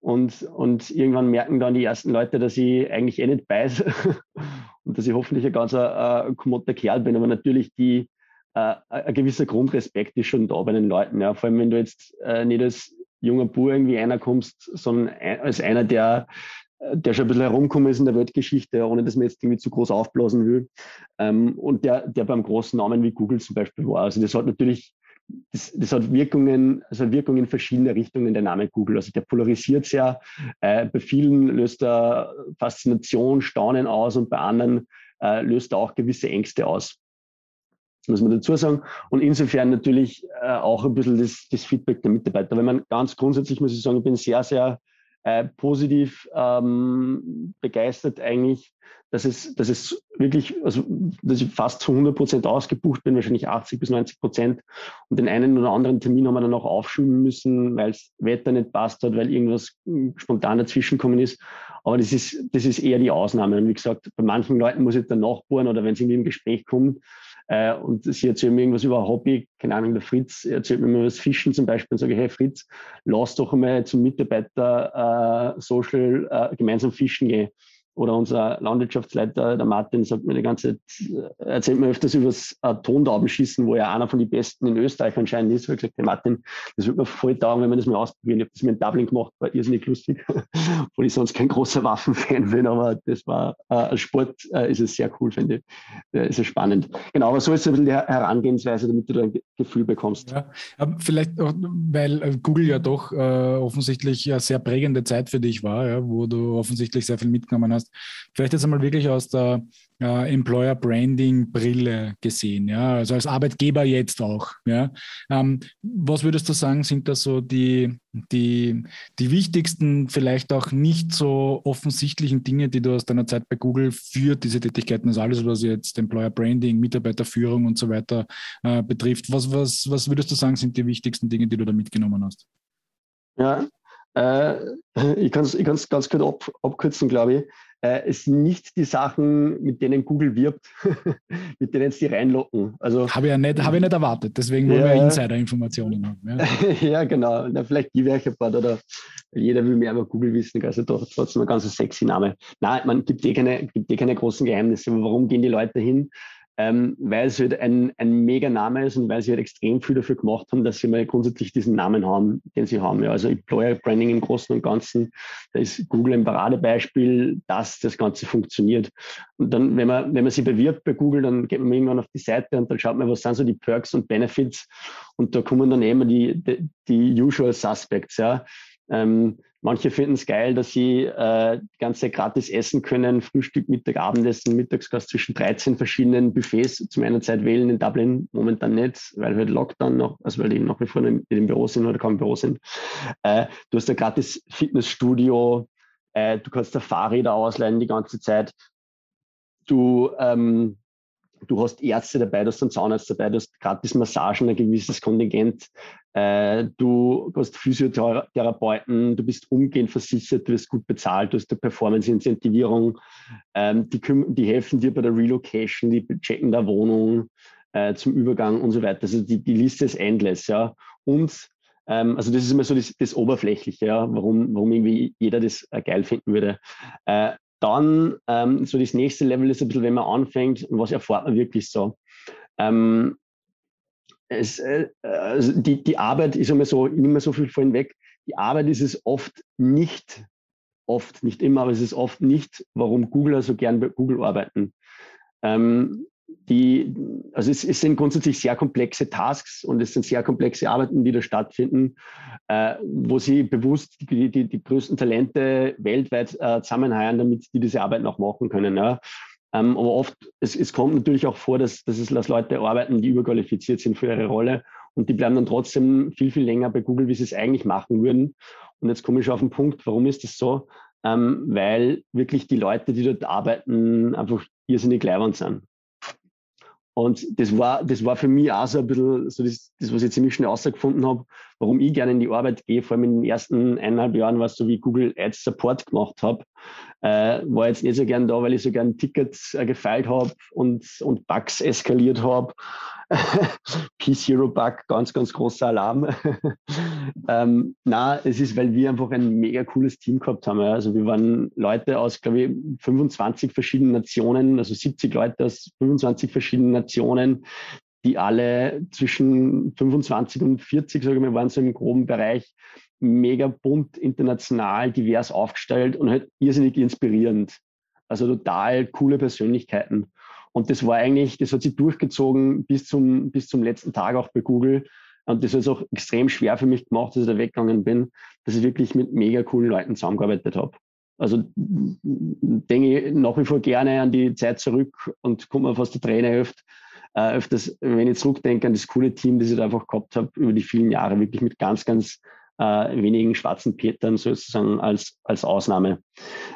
Und, und irgendwann merken dann die ersten Leute, dass ich eigentlich eh nicht beiße und dass ich hoffentlich ein ganz äh, kommoder Kerl bin, aber natürlich die, äh, ein gewisser Grundrespekt ist schon da bei den Leuten. Ja. Vor allem, wenn du jetzt äh, nicht als junger Bub irgendwie einer kommst, sondern als einer, der, der schon ein bisschen herumgekommen ist in der Weltgeschichte, ohne dass man jetzt irgendwie zu groß aufblasen will. Ähm, und der, der beim großen Namen wie Google zum Beispiel war. Also das hat natürlich das, das, hat Wirkungen, also Wirkungen in verschiedene Richtungen, der Name Google. Also der polarisiert sehr. Äh, bei vielen löst er Faszination, Staunen aus und bei anderen äh, löst er auch gewisse Ängste aus. muss man dazu sagen. Und insofern natürlich äh, auch ein bisschen das, das, Feedback der Mitarbeiter. Wenn man ganz grundsätzlich muss ich sagen, ich bin sehr, sehr äh, positiv ähm, begeistert eigentlich, dass es, dass es wirklich, also dass ich fast zu 100 Prozent ausgebucht bin, wahrscheinlich 80 bis 90 Prozent. Und den einen oder anderen Termin haben wir dann auch aufschieben müssen, weil das Wetter nicht passt hat, weil irgendwas spontan dazwischenkommen ist. Aber das ist, das ist eher die Ausnahme. Und wie gesagt, bei manchen Leuten muss ich dann nachbohren oder wenn es irgendwie im Gespräch kommt, äh, und sie erzählen mir irgendwas über ein Hobby, keine Ahnung, der Fritz erzählt mir über das Fischen zum Beispiel und sage, hey Fritz, lass doch einmal zum Mitarbeiter äh, Social äh, gemeinsam fischen gehen. Oder unser Landwirtschaftsleiter, der Martin, sagt mir die ganze Zeit, äh, erzählt mir öfters über das Tondaubenschießen, wo er einer von den besten in Österreich anscheinend ist. Ich gesagt, hey Martin, das würde mir voll taugen, wenn wir das mal ausprobieren. Ich habe das mir in Dublin gemacht, war irrsinnig lustig, obwohl ich sonst kein großer Waffenfan bin, aber das war äh, Sport äh, ist es sehr cool, finde ich. Äh, ist es spannend. Genau, aber so ist ein bisschen die Herangehensweise, damit du da ein Gefühl bekommst. Ja, vielleicht auch, weil äh, Google ja doch äh, offensichtlich eine sehr prägende Zeit für dich war, ja, wo du offensichtlich sehr viel mitgenommen hast hast. Vielleicht jetzt einmal wirklich aus der äh, Employer Branding Brille gesehen, ja, also als Arbeitgeber jetzt auch. Ja. Ähm, was würdest du sagen, sind da so die, die, die wichtigsten, vielleicht auch nicht so offensichtlichen Dinge, die du aus deiner Zeit bei Google für diese Tätigkeiten, also alles, was jetzt Employer Branding, Mitarbeiterführung und so weiter äh, betrifft, was, was, was würdest du sagen, sind die wichtigsten Dinge, die du da mitgenommen hast? Ja, äh, ich kann es ich ganz kurz ab, abkürzen, glaube ich es sind nicht die Sachen, mit denen Google wirbt, mit denen sie reinlocken. Also, habe ich ja nicht, ich nicht erwartet, deswegen wollen ja, wir Insider-Informationen haben. Ja, ja genau. Na, vielleicht gebe ich euch ein paar oder jeder will mehr über Google wissen, also doch trotzdem ein ganz sexy Name. Nein, man gibt eh keine, gibt eh keine großen Geheimnisse. Warum gehen die Leute hin? Ähm, weil es halt ein, ein mega Name ist und weil sie halt extrem viel dafür gemacht haben, dass sie mal grundsätzlich diesen Namen haben, den sie haben. Ja, also Employer Branding im Großen und Ganzen, da ist Google ein Paradebeispiel, dass das Ganze funktioniert. Und dann, wenn man, wenn man sich bewirbt bei Google, dann geht man irgendwann auf die Seite und dann schaut man, was sind so die Perks und Benefits und da kommen dann immer die, die, die Usual Suspects, ja. Ähm, Manche finden es geil, dass sie äh, ganze gratis essen können, Frühstück, Mittag, Abendessen, Mittagsgast zwischen 13 verschiedenen Buffets zu meiner Zeit wählen in Dublin. Momentan nicht, weil halt Lockdown noch, also weil die nach wie vor in dem Büro sind oder kaum im Büro sind. Äh, du hast ein gratis Fitnessstudio, äh, du kannst da Fahrräder ausleihen die ganze Zeit. Du ähm, du hast Ärzte dabei, du hast einen Zahnarzt dabei, du hast gratis Massagen, ein gewisses Kontingent, äh, du hast Physiotherapeuten, du bist umgehend versichert, du wirst gut bezahlt, du hast eine Performance-Incentivierung, ähm, die, die, helfen dir bei der Relocation, die checken der Wohnung äh, zum Übergang und so weiter. Also die, die Liste ist endless, ja. Und ähm, also das ist immer so das, das Oberflächliche, ja, warum, warum irgendwie jeder das äh, geil finden würde. Äh, dann ähm, so das nächste Level ist ein bisschen, wenn man anfängt, was erfahrt man wirklich so. Ähm, es, äh, also die, die Arbeit ist immer so, ich nehme so viel vorhin weg, die Arbeit ist es oft nicht, oft, nicht immer, aber es ist oft nicht, warum Googler so gern bei Google arbeiten. Ähm, die, also es, es, sind grundsätzlich sehr komplexe Tasks und es sind sehr komplexe Arbeiten, die da stattfinden, äh, wo sie bewusst die, die, die größten Talente weltweit äh, zusammenheiern, damit die diese Arbeit noch machen können. Ja. Ähm, aber oft, es, es, kommt natürlich auch vor, dass, dass es dass Leute arbeiten, die überqualifiziert sind für ihre Rolle und die bleiben dann trotzdem viel, viel länger bei Google, wie sie es eigentlich machen würden. Und jetzt komme ich schon auf den Punkt, warum ist das so? Ähm, weil wirklich die Leute, die dort arbeiten, einfach irrsinnig leibend sind. Und das war, das war für mich auch so ein bisschen so das, das was ich ziemlich schnell herausgefunden habe, warum ich gerne in die Arbeit gehe. Vor allem in den ersten eineinhalb Jahren, was so wie Google Ads Support gemacht habe, äh, war jetzt nicht so gern da, weil ich so gern Tickets äh, gefeilt habe und, und Bugs eskaliert habe. P-Zero-Bug, ganz, ganz großer Alarm. ähm, na, es ist, weil wir einfach ein mega cooles Team gehabt haben. Ja. Also wir waren Leute aus, glaube ich, 25 verschiedenen Nationen, also 70 Leute aus 25 verschiedenen Nationen, die alle zwischen 25 und 40, sage ich mal, waren so im groben Bereich mega bunt, international, divers aufgestellt und halt irrsinnig inspirierend. Also total coole Persönlichkeiten. Und das war eigentlich, das hat sich durchgezogen bis zum, bis zum letzten Tag auch bei Google. Und das hat es auch extrem schwer für mich gemacht, dass ich da weggegangen bin, dass ich wirklich mit mega coolen Leuten zusammengearbeitet habe. Also denke ich nach wie vor gerne an die Zeit zurück und komme mir fast der Träne hilft, äh, öfters, wenn ich zurückdenke an das coole Team, das ich da einfach gehabt habe über die vielen Jahre, wirklich mit ganz, ganz äh, wenigen schwarzen Petern sozusagen als, als Ausnahme.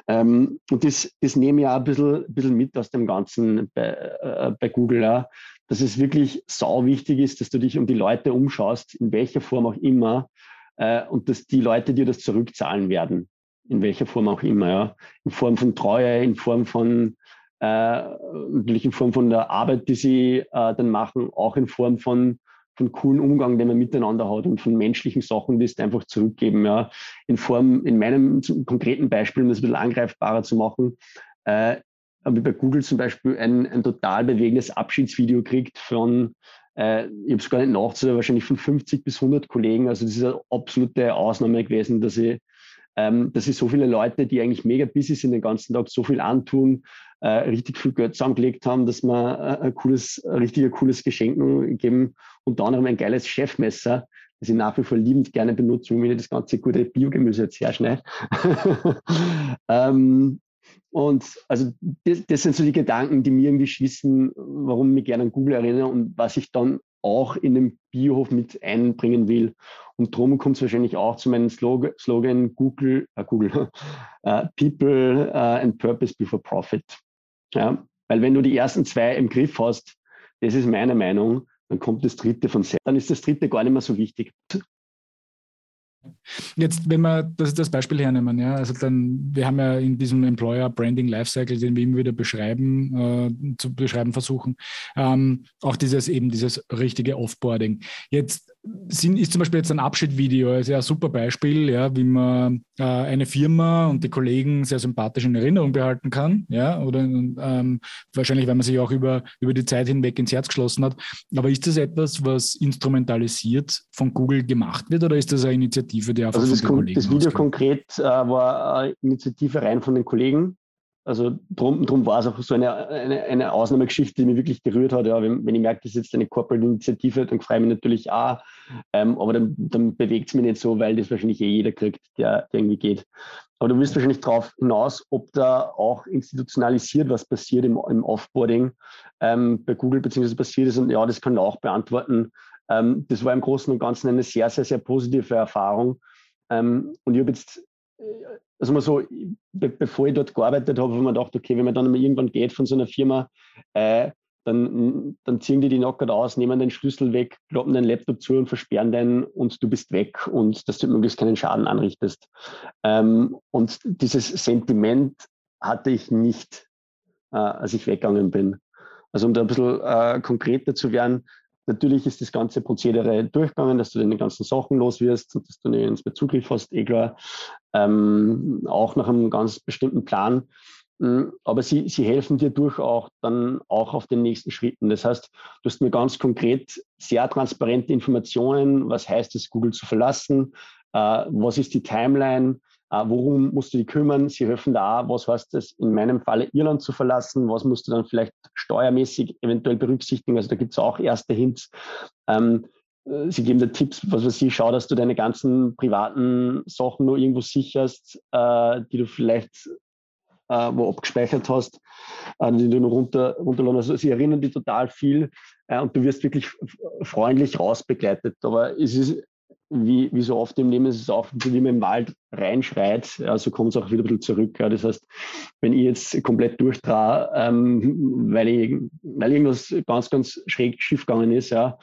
Ähm, und das, das nehme ich auch ein bisschen, ein bisschen mit aus dem Ganzen bei, äh, bei Google, ja, dass es wirklich sau wichtig ist, dass du dich um die Leute umschaust, in welcher Form auch immer, äh, und dass die Leute dir das zurückzahlen werden, in welcher Form auch immer, ja, in Form von Treue, in Form von äh, natürlich in Form von der Arbeit, die sie äh, dann machen, auch in Form von von coolen Umgang, den man miteinander hat und von menschlichen Sachen, die es einfach zurückgeben. Ja. In Form, in meinem konkreten Beispiel, um das ein bisschen angreifbarer zu machen, äh, habe ich bei Google zum Beispiel ein, ein total bewegendes Abschiedsvideo gekriegt von, äh, ich habe es gar nicht nachzusehen, wahrscheinlich von 50 bis 100 Kollegen. Also das ist eine absolute Ausnahme gewesen, dass ich, ähm, dass ich so viele Leute, die eigentlich mega busy sind den ganzen Tag, so viel antun, äh, richtig viel Geld zusammengelegt haben, dass wir äh, ein cooles, ein richtiger cooles Geschenk geben. Unter anderem ein geiles Chefmesser, das ich nach wie vor liebend gerne benutze, womit ich das ganze gute Biogemüse jetzt herschneide. ähm, und also das, das, sind so die Gedanken, die mir irgendwie schießen, warum ich mich gerne an Google erinnere und was ich dann auch in den Biohof mit einbringen will. Und darum kommt es wahrscheinlich auch zu meinem Slogan, Google, äh, Google äh, People uh, and Purpose before Profit. Ja? Weil wenn du die ersten zwei im Griff hast, das ist meine Meinung, dann kommt das dritte von selbst. Dann ist das dritte gar nicht mehr so wichtig. Jetzt, wenn wir das, das Beispiel hernehmen, ja, also dann, wir haben ja in diesem Employer Branding Lifecycle, den wir immer wieder beschreiben, äh, zu beschreiben versuchen, ähm, auch dieses eben dieses richtige Offboarding. Jetzt sind, ist zum Beispiel jetzt ein Abschiedvideo, also ein super Beispiel, ja, wie man äh, eine Firma und die Kollegen sehr sympathisch in Erinnerung behalten kann, ja, oder ähm, wahrscheinlich, weil man sich auch über, über die Zeit hinweg ins Herz geschlossen hat. Aber ist das etwas, was instrumentalisiert von Google gemacht wird oder ist das eine Initiative, die einfach also das, von den Kollegen das Video ausgeht? konkret äh, war eine Initiative rein von den Kollegen, also drum, drum war es auch so eine, eine, eine Ausnahmegeschichte, die mich wirklich gerührt hat. Ja, wenn, wenn ich merke, das ist jetzt eine Corporate-Initiative, dann freue ich mich natürlich auch. Ähm, aber dann, dann bewegt es mich nicht so, weil das wahrscheinlich eh jeder kriegt, der, der irgendwie geht. Aber du willst wahrscheinlich darauf hinaus, ob da auch institutionalisiert was passiert im, im Offboarding ähm, bei Google beziehungsweise passiert ist. Und ja, das kann ich auch beantworten. Ähm, das war im Großen und Ganzen eine sehr, sehr, sehr positive Erfahrung. Ähm, und ich habe jetzt also mal so, be bevor ich dort gearbeitet habe, habe ich mir gedacht, okay, wenn man dann mal irgendwann geht von so einer Firma, äh, dann, dann ziehen die die Knockert aus, nehmen den Schlüssel weg, kloppen den Laptop zu und versperren den und du bist weg und dass du möglichst keinen Schaden anrichtest. Ähm, und dieses Sentiment hatte ich nicht, äh, als ich weggegangen bin. Also um da ein bisschen äh, konkreter zu werden, Natürlich ist das ganze Prozedere durchgegangen, dass du deine ganzen Sachen los wirst und dass du nirgends mehr Zugriff hast, eh klar. Ähm, auch nach einem ganz bestimmten Plan. Hm, aber sie, sie helfen dir durch auch dann auch auf den nächsten Schritten. Das heißt, du hast mir ganz konkret sehr transparente Informationen, was heißt es, Google zu verlassen, äh, was ist die Timeline, worum musst du dich kümmern? Sie helfen da auch, was heißt es in meinem Falle Irland zu verlassen? Was musst du dann vielleicht steuermäßig eventuell berücksichtigen? Also da gibt es auch erste Hints. Ähm, äh, Sie geben dir Tipps, was weiß ich, schau, dass du deine ganzen privaten Sachen nur irgendwo sicherst, äh, die du vielleicht äh, wo abgespeichert hast, äh, die du nur runter, runterladen. Also sie erinnern dich total viel äh, und du wirst wirklich freundlich rausbegleitet. Aber es ist wie, wie so oft im Leben ist es auch, wie man im Wald reinschreit, so kommt es auch wieder ein bisschen zurück. Ja. Das heißt, wenn ich jetzt komplett durchtrahe, ähm, weil, ich, weil irgendwas ganz, ganz schräg schief gegangen ist, ja,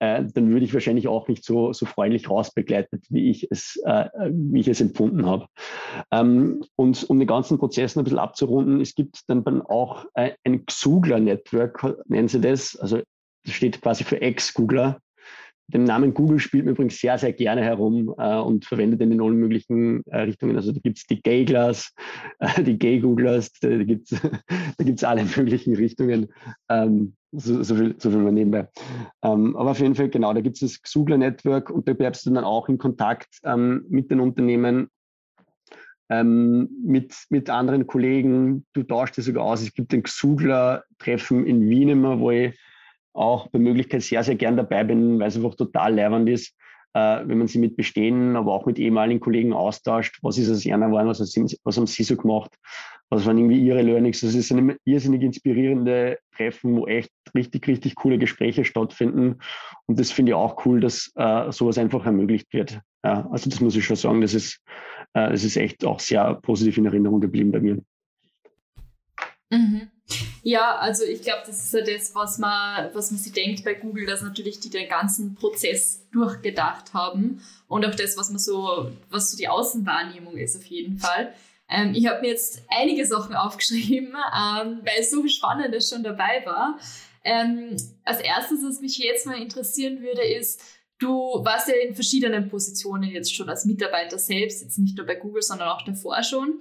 äh, dann würde ich wahrscheinlich auch nicht so, so freundlich rausbegleitet, wie ich es, äh, wie ich es empfunden habe. Ähm, und um den ganzen Prozess ein bisschen abzurunden, es gibt dann auch äh, ein Xugler-Network, nennen sie das, also das steht quasi für Ex-Googler, dem Namen Google spielt man übrigens sehr, sehr gerne herum äh, und verwendet ihn in allen möglichen äh, Richtungen. Also da gibt es die Gay-Glass, äh, die Gay-Googlers, da gibt es alle möglichen Richtungen. Ähm, so, so, viel, so viel mal nebenbei. Ähm, aber auf jeden Fall, genau, da gibt es das Xugler-Network und da bleibst du dann auch in Kontakt ähm, mit den Unternehmen, ähm, mit, mit anderen Kollegen. Du tauschst dir sogar aus. Es gibt ein Xugler-Treffen in Wien immer, wo ich auch bei Möglichkeit sehr, sehr gern dabei bin, weil es einfach total leibend ist. äh, wenn man sie mit bestehenden, aber auch mit ehemaligen Kollegen austauscht, was ist aus ihnen geworden, was, was haben sie so gemacht, was waren irgendwie ihre Learnings. Das ist eine irrsinnig inspirierende Treffen, wo echt richtig, richtig coole Gespräche stattfinden. Und das finde ich auch cool, dass äh, sowas einfach ermöglicht wird. Ja, also das muss ich schon sagen, das ist, äh, das ist echt auch sehr positiv in Erinnerung geblieben bei mir. Mhm. Ja, also ich glaube, das ist ja das, was man, was man sich denkt bei Google, dass natürlich die den ganzen Prozess durchgedacht haben und auch das, was man so, was so die Außenwahrnehmung ist auf jeden Fall. Ähm, ich habe mir jetzt einige Sachen aufgeschrieben, ähm, weil so viel Spannendes schon dabei war. Ähm, als erstes, was mich jetzt mal interessieren würde, ist, du warst ja in verschiedenen Positionen jetzt schon als Mitarbeiter selbst, jetzt nicht nur bei Google, sondern auch davor schon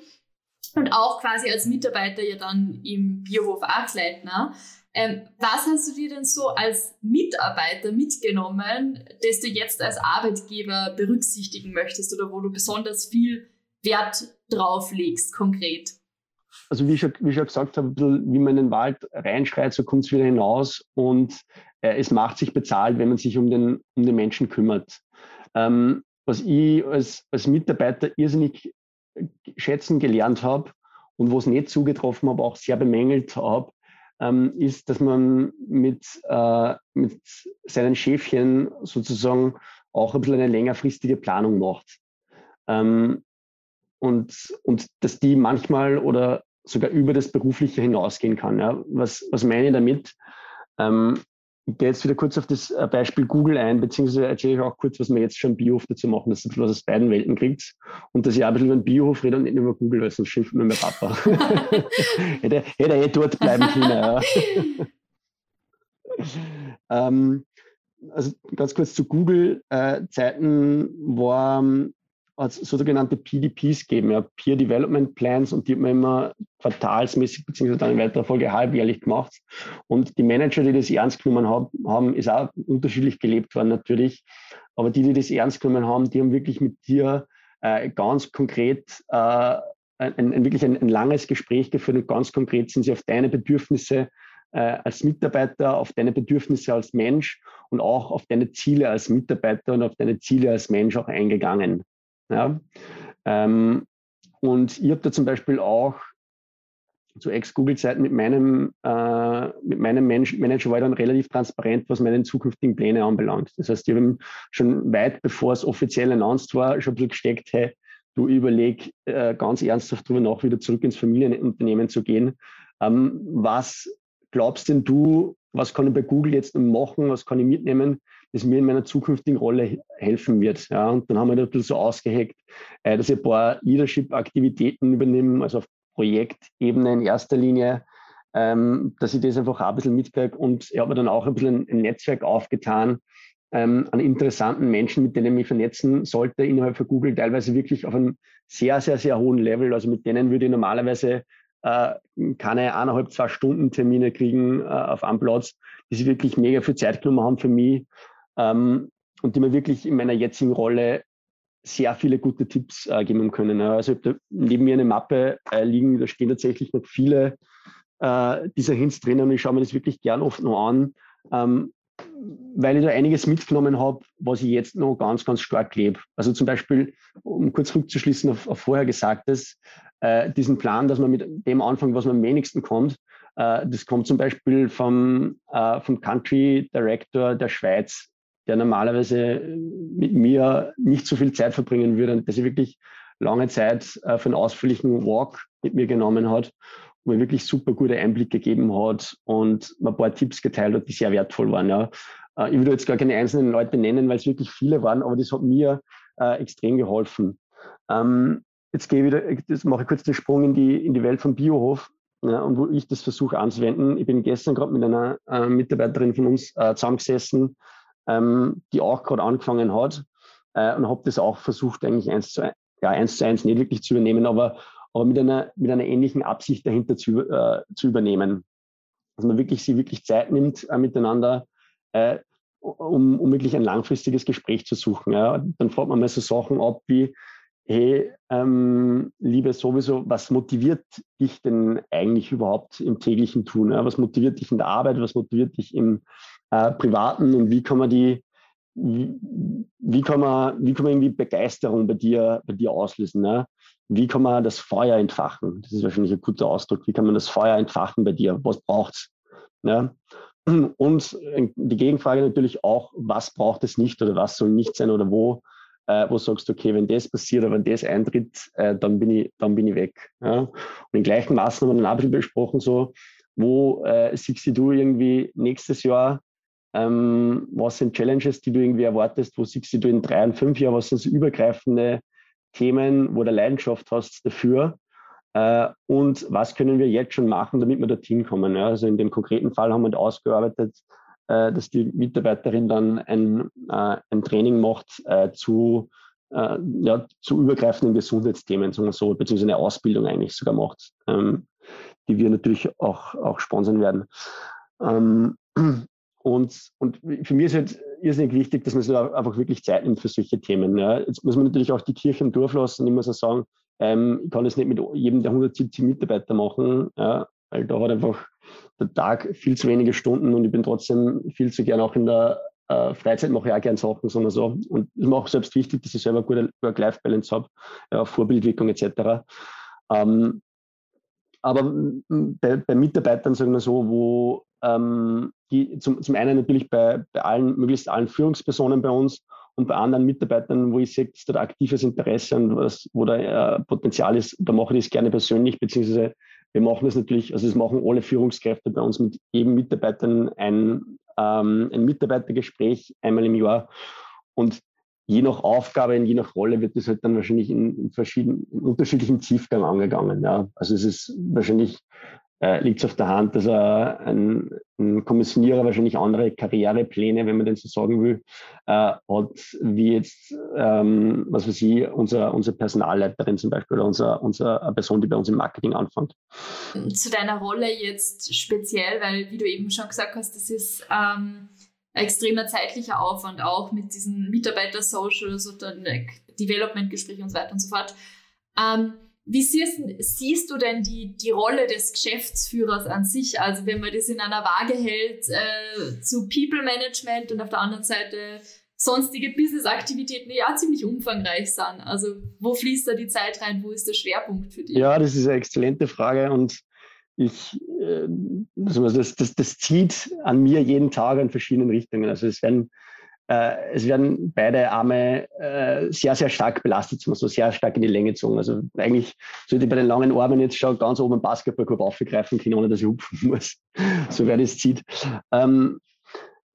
und auch quasi als Mitarbeiter ja dann im Biohof Achleitner. Ähm, was hast du dir denn so als Mitarbeiter mitgenommen, das du jetzt als Arbeitgeber berücksichtigen möchtest oder wo du besonders viel Wert drauf legst, konkret? Also wie ich, wie ich schon gesagt habe, wie man in den Wald reinschreit, so kommt es wieder hinaus und äh, es macht sich bezahlt, wenn man sich um den, um den Menschen kümmert. Ähm, was ich als, als Mitarbeiter irrsinnig schätzen gelernt habe und wo es nicht zugetroffen habe, auch sehr bemängelt habe, ähm, ist, dass man mit, äh, mit seinen Schäfchen sozusagen auch ein bisschen eine längerfristige Planung macht. Ähm, und, und dass die manchmal oder sogar über das Berufliche hinausgehen kann. Ja. Was, was meine ich damit? Ähm, ich gehe jetzt wieder kurz auf das äh, Beispiel Google ein, beziehungsweise erzähle ich auch kurz, was wir jetzt schon Biohof dazu machen, dass ihr was aus beiden Welten kriegt. Und dass ich auch ein bisschen über den Biohof rede und nicht über Google, weil sonst schimpft mir mein Papa. hätte, hätte er eh dort bleiben können. Ja. ähm, also ganz kurz zu Google-Zeiten äh, war sogenannte PDPs gegeben, ja, Peer Development Plans, und die hat man immer quartalsmäßig beziehungsweise dann in weiterer Folge halbjährlich gemacht. Und die Manager, die das ernst genommen haben, ist auch unterschiedlich gelebt worden natürlich. Aber die, die das ernst genommen haben, die haben wirklich mit dir äh, ganz konkret äh, ein, ein, wirklich ein, ein, langes Gespräch geführt und ganz konkret sind sie auf deine Bedürfnisse äh, als Mitarbeiter, auf deine Bedürfnisse als Mensch und auch auf deine Ziele als Mitarbeiter und auf deine Ziele als Mensch auch eingegangen. Ja? Ähm, und ich habe da zum Beispiel auch zu Ex-Google-Zeiten mit meinem, äh, mit meinem Manager war ich dann relativ transparent, was meine zukünftigen Pläne anbelangt. Das heißt, ich habe schon weit bevor es offiziell announced war, schon ein bisschen gesteckt, hey, du überleg äh, ganz ernsthaft darüber nach, wieder zurück ins Familienunternehmen zu gehen. Ähm, was glaubst denn du, was kann ich bei Google jetzt machen, was kann ich mitnehmen, das mir in meiner zukünftigen Rolle helfen wird. Ja, und dann haben wir das ein bisschen so ausgeheckt, äh, dass ich ein paar Leadership-Aktivitäten übernehme, also auf Projektebene in erster Linie, ähm, dass ich das einfach auch ein bisschen mitkriege. Und ich habe dann auch ein bisschen ein Netzwerk aufgetan ähm, an interessanten Menschen, mit denen ich mich vernetzen sollte innerhalb von Google, teilweise wirklich auf einem sehr, sehr, sehr hohen Level. Also mit denen würde ich normalerweise äh, keine eineinhalb, zwei Stunden Termine kriegen äh, auf einem Platz, die sich wirklich mega viel Zeit genommen haben für mich ähm, und die mir wirklich in meiner jetzigen Rolle sehr viele gute Tipps äh, geben können. Also ich habe neben mir eine Mappe äh, liegen, da stehen tatsächlich noch viele äh, dieser Hints drin und ich schaue mir das wirklich gern oft noch an, ähm, weil ich da einiges mitgenommen habe, was ich jetzt noch ganz, ganz stark lebe. Also zum Beispiel, um kurz rückzuschließen auf, auf vorher Gesagtes, äh, diesen Plan, dass man mit dem anfängt, was man am wenigsten kommt, äh, das kommt zum Beispiel vom, äh, vom Country Director der Schweiz der normalerweise mit mir nicht so viel Zeit verbringen würde dass er wirklich lange Zeit äh, für einen ausführlichen Walk mit mir genommen hat und mir wirklich super gute Einblick gegeben hat und mir ein paar Tipps geteilt hat, die sehr wertvoll waren. Ja. Äh, ich würde jetzt gar keine einzelnen Leute nennen, weil es wirklich viele waren, aber das hat mir äh, extrem geholfen. Ähm, jetzt gehe wieder, das mache ich kurz den Sprung in die, in die Welt vom Biohof. Ja, und wo ich das versuche anzuwenden. Ich bin gestern gerade mit einer äh, Mitarbeiterin von uns äh, zusammengesessen, ähm, die auch gerade angefangen hat äh, und habe das auch versucht, eigentlich eins zu, ja, eins zu eins nicht wirklich zu übernehmen, aber, aber mit, einer, mit einer ähnlichen Absicht dahinter zu, äh, zu übernehmen. Dass man wirklich sie wirklich Zeit nimmt äh, miteinander, äh, um, um wirklich ein langfristiges Gespräch zu suchen. Ja. Dann fragt man mal so Sachen ab wie, hey, ähm, liebe sowieso, was motiviert dich denn eigentlich überhaupt im täglichen Tun? Ja? Was motiviert dich in der Arbeit? Was motiviert dich im äh, Privaten? Und wie kann man die, wie, kann man, wie kann man irgendwie Begeisterung bei dir, bei dir auslösen? Ne? Wie kann man das Feuer entfachen? Das ist wahrscheinlich ein guter Ausdruck. Wie kann man das Feuer entfachen bei dir? Was braucht es? Ne? Und die Gegenfrage natürlich auch, was braucht es nicht oder was soll nicht sein oder wo, äh, wo sagst du, okay, wenn das passiert oder wenn das eintritt, äh, dann, bin ich, dann bin ich weg. Ja? Und in gleichen Maßen haben wir dann auch besprochen, so, wo äh, siehst du irgendwie nächstes Jahr ähm, was sind Challenges, die du irgendwie erwartest? Wo siehst du in drei und fünf Jahren? Was sind so übergreifende Themen, wo du Leidenschaft hast dafür? Äh, und was können wir jetzt schon machen, damit wir dorthin kommen? Ja? Also in dem konkreten Fall haben wir ausgearbeitet, äh, dass die Mitarbeiterin dann ein, äh, ein Training macht äh, zu, äh, ja, zu übergreifenden Gesundheitsthemen, so, beziehungsweise eine Ausbildung eigentlich sogar macht, ähm, die wir natürlich auch, auch sponsern werden. Ähm, und, und für mich ist halt irrsinnig wichtig, dass man sich einfach wirklich Zeit nimmt für solche Themen. Ja. Jetzt muss man natürlich auch die Kirche im Dorf lassen. Ich muss auch sagen, ähm, ich kann das nicht mit jedem der 170 Mitarbeiter machen, ja, weil da hat einfach der Tag viel zu wenige Stunden und ich bin trotzdem viel zu gern auch in der äh, Freizeit mache ich auch gern Sachen, sondern so. Und es ist mir auch selbst wichtig, dass ich selber gute Work-Life-Balance habe, ja, Vorbildwirkung etc. Ähm, aber bei, bei, Mitarbeitern, sagen wir so, wo ähm, die zum, zum einen natürlich bei, bei allen, möglichst allen Führungspersonen bei uns und bei anderen Mitarbeitern, wo ich sehe, dass da aktives Interesse und was, wo da äh, Potenzial ist, da mache ich das gerne persönlich, beziehungsweise wir machen das natürlich, also das machen alle Führungskräfte bei uns mit jedem Mitarbeitern ein, ähm, ein Mitarbeitergespräch einmal im Jahr. Und je nach Aufgabe je nach Rolle wird das halt dann wahrscheinlich in, in verschiedenen, in unterschiedlichen Tiefgang angegangen. Ja. Also es ist wahrscheinlich äh, liegt es auf der Hand, dass er ein, ein, Kommissionierer wahrscheinlich andere Karrierepläne, wenn man denn so sagen will, äh, hat, wie jetzt, ähm, was weiß ich, unser, unsere Personalleiterin zum Beispiel oder unser, unsere Person, die bei uns im Marketing anfängt. Zu deiner Rolle jetzt speziell, weil, wie du eben schon gesagt hast, das ist ähm, ein extremer zeitlicher Aufwand auch mit diesen Mitarbeiter-Socials und dann Development-Gesprächen und so weiter und so fort. Ähm, wie siehst, siehst, du denn die, die Rolle des Geschäftsführers an sich? Also wenn man das in einer Waage hält äh, zu People Management und auf der anderen Seite sonstige Business-Aktivitäten, die ja ziemlich umfangreich sind. Also wo fließt da die Zeit rein? Wo ist der Schwerpunkt für dich? Ja, das ist eine exzellente Frage und ich, äh, das, das, das zieht an mir jeden Tag in verschiedenen Richtungen. Also es werden äh, es werden beide Arme äh, sehr, sehr stark belastet, so sehr stark in die Länge gezogen. Also eigentlich sollte ich bei den langen Armen jetzt schon ganz oben im Basketballkorb aufgreifen können, ohne dass ich hupfen muss. so wer das zieht. Ähm,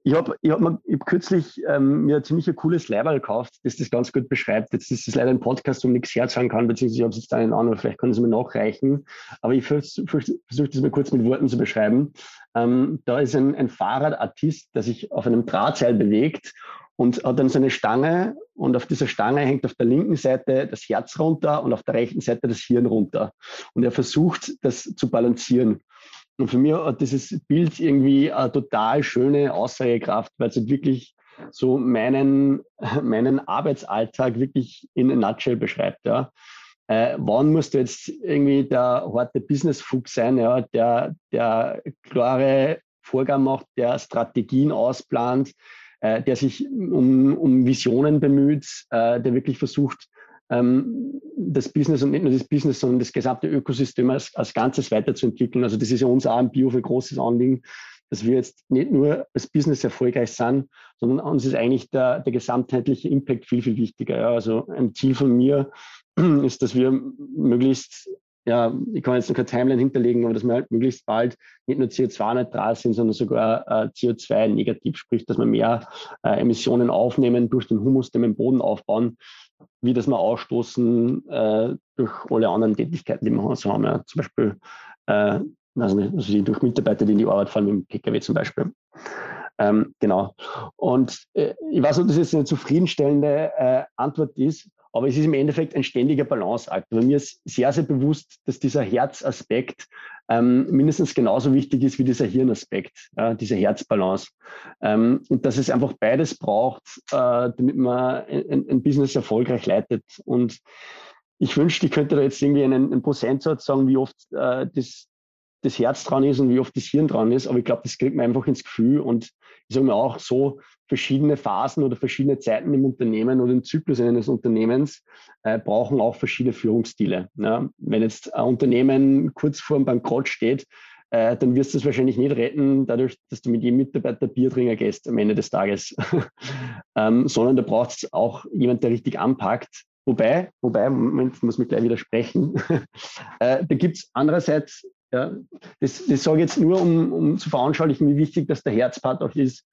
ich habe ich hab hab kürzlich ähm, mir ein ziemlich cooles Leiberl gekauft, das das ganz gut beschreibt. Jetzt ist das leider ein Podcast, ich nichts herzahlen kann, beziehungsweise ich habe es jetzt einen anderen, vielleicht kann es mir nachreichen. Aber ich versuche versuch das mal kurz mit Worten zu beschreiben. Ähm, da ist ein, ein Fahrradartist, der sich auf einem Drahtseil bewegt und hat dann so eine Stange und auf dieser Stange hängt auf der linken Seite das Herz runter und auf der rechten Seite das Hirn runter. Und er versucht, das zu balancieren. Und für mich hat dieses Bild irgendwie eine total schöne Aussagekraft, weil es wirklich so meinen, meinen Arbeitsalltag wirklich in a nutshell beschreibt. Ja. Äh, wann musst du jetzt irgendwie der harte Business-Fuchs sein, ja, der, der klare Vorgaben macht, der Strategien ausplant, äh, der sich um, um Visionen bemüht, äh, der wirklich versucht, ähm, das Business und nicht nur das Business, sondern das gesamte Ökosystem als, als Ganzes weiterzuentwickeln. Also das ist ja uns auch ein Bio für großes Anliegen, dass wir jetzt nicht nur als Business erfolgreich sind, sondern uns ist eigentlich der, der gesamtheitliche Impact viel, viel wichtiger. Ja. Also ein Ziel von mir ist, dass wir möglichst ja, ich kann jetzt noch keine Timeline hinterlegen, aber dass wir halt möglichst bald nicht nur CO2-neutral sind, sondern sogar äh, CO2-negativ, sprich, dass wir mehr äh, Emissionen aufnehmen durch den Humus, den wir im Boden aufbauen, wie das wir ausstoßen äh, durch alle anderen Tätigkeiten, die wir so haben. Ja. Zum Beispiel äh, also also durch Mitarbeiter, die in die Arbeit fahren mit dem PKW zum Beispiel. Ähm, genau. Und äh, ich weiß nicht, ob das jetzt eine zufriedenstellende äh, Antwort ist, aber es ist im Endeffekt ein ständiger Balanceakt. Aber mir ist sehr, sehr bewusst, dass dieser Herzaspekt ähm, mindestens genauso wichtig ist wie dieser Hirnaspekt, äh, diese Herzbalance. Ähm, und dass es einfach beides braucht, äh, damit man ein, ein, Business erfolgreich leitet. Und ich wünschte, ich könnte da jetzt irgendwie einen, einen Prozentsatz sagen, wie oft äh, das, das Herz dran ist und wie oft das Hirn dran ist. Aber ich glaube, das kriegt man einfach ins Gefühl. Und ich sage mir auch so, verschiedene Phasen oder verschiedene Zeiten im Unternehmen oder im Zyklus eines Unternehmens äh, brauchen auch verschiedene Führungsstile. Ja? Wenn jetzt ein Unternehmen kurz vor dem Bankrott steht, äh, dann wirst du es wahrscheinlich nicht retten, dadurch, dass du mit jedem Mitarbeiter Biertrinker gehst am Ende des Tages, ähm, sondern da braucht es auch jemand, der richtig anpackt. Wobei, wobei, Moment, muss mich gleich widersprechen. äh, da gibt es andererseits, ja, das, das sage ich jetzt nur, um, um zu veranschaulichen, wie wichtig das der Herzpart auch ist.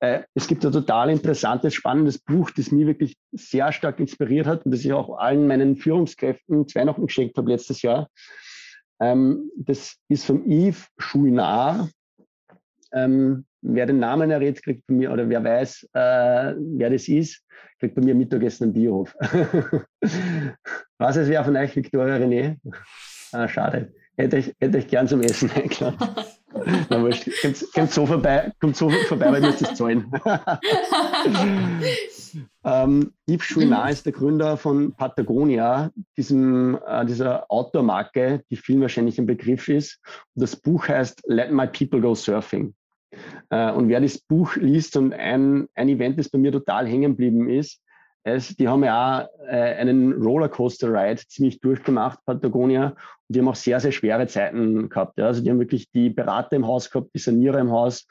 Äh, es gibt ein total interessantes, spannendes Buch, das mich wirklich sehr stark inspiriert hat und das ich auch allen meinen Führungskräften zwei Wochen geschenkt habe letztes Jahr. Ähm, das ist von Yves Chouinard. Ähm, wer den Namen errät, kriegt bei mir, oder wer weiß, äh, wer das ist, kriegt bei mir Mittagessen im Bierhof. Was es wäre von euch, Victoria René? Ah, schade. Hätte ich, hätte ich gern zum Essen eingeladen. Na wurscht, kommt, kommt so vorbei, kommt so vorbei, weil müsst es zahlen. ähm, Yves Chouinard ist der Gründer von Patagonia, diesem, äh, dieser Outdoor-Marke, die vielen wahrscheinlich ein Begriff ist. Und das Buch heißt Let My People Go Surfing. Äh, und wer das Buch liest und ein, ein Event, das bei mir total hängen geblieben ist, es, die haben ja auch äh, einen Rollercoaster-Ride ziemlich durchgemacht, Patagonia. Und die haben auch sehr, sehr schwere Zeiten gehabt. Ja. Also die haben wirklich die Berater im Haus gehabt, die Sanierer im Haus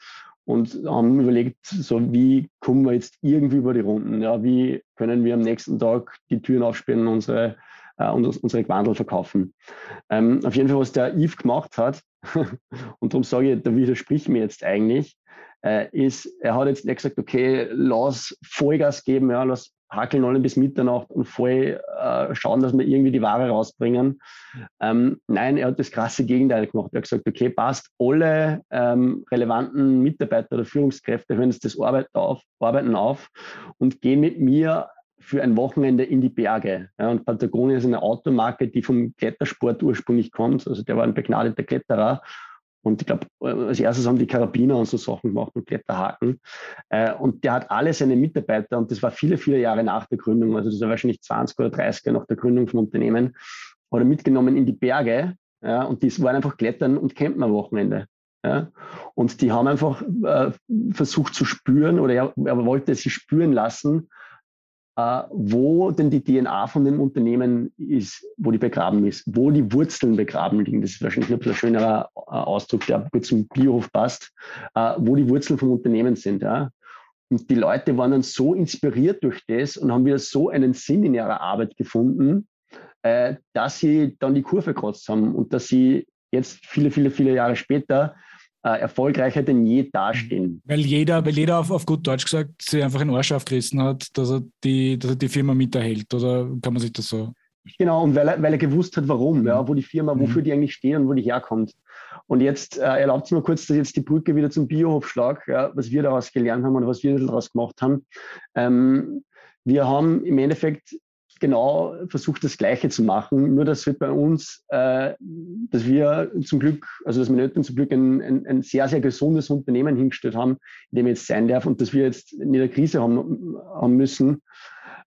und haben überlegt, so wie kommen wir jetzt irgendwie über die Runden? Ja, wie können wir am nächsten Tag die Türen aufsperren und unsere, äh, unsere Quandel verkaufen? Ähm, auf jeden Fall, was der Yves gemacht hat, und darum sage ich, da widersprich mir jetzt eigentlich, äh, ist, er hat jetzt nicht gesagt, okay, lass Vollgas geben, ja, lass hakeln alle bis Mitternacht und voll äh, schauen, dass wir irgendwie die Ware rausbringen. Ähm, nein, er hat das krasse Gegenteil gemacht. Er hat gesagt, okay, passt, alle ähm, relevanten Mitarbeiter oder Führungskräfte hören jetzt das Arbeit auf, Arbeiten auf und gehen mit mir für ein Wochenende in die Berge. Ja, und Patagonia ist eine Automarke, die vom Klettersport ursprünglich kommt. Also der war ein begnadeter Kletterer und ich glaube, als erstes haben die Karabiner und so Sachen gemacht und Kletterhaken. Äh, und der hat alle seine Mitarbeiter, und das war viele, viele Jahre nach der Gründung, also das war wahrscheinlich 20 oder 30 Jahre nach der Gründung vom Unternehmen, oder mitgenommen in die Berge. Ja, und die waren einfach klettern und campen am Wochenende. Ja. Und die haben einfach äh, versucht zu spüren, oder er, er wollte sie spüren lassen, wo denn die DNA von dem Unternehmen ist, wo die begraben ist, wo die Wurzeln begraben liegen. Das ist wahrscheinlich ein schönerer äh, Ausdruck, der gut zum Biohof passt, äh, wo die Wurzeln vom Unternehmen sind. Ja. Und die Leute waren dann so inspiriert durch das und haben wieder so einen Sinn in ihrer Arbeit gefunden, dass sie dann die Kurve gekratzt haben und dass sie jetzt viele, viele, viele Jahre später äh, erfolgreicher denn je dastehen. Weil jeder, weil jeder auf, auf gut Deutsch gesagt sich einfach in Arsch aufgerissen hat, dass er die, dass er die Firma miterhält, oder kann man sich das so? Genau, und weil er, weil er gewusst hat, warum, ja, wo die Firma, mhm. wofür die eigentlich steht und wo die herkommt. Und jetzt äh, erlaubt es mir kurz, dass jetzt die Brücke wieder zum Biohof schlag, ja, was wir daraus gelernt haben und was wir daraus gemacht haben. Ähm, wir haben im Endeffekt genau versucht, das Gleiche zu machen. Nur, dass wir bei uns, äh, dass wir zum Glück, also dass meine Eltern zum Glück ein, ein, ein, sehr, sehr gesundes Unternehmen hingestellt haben, in dem ich jetzt sein darf und dass wir jetzt in der Krise haben, haben müssen,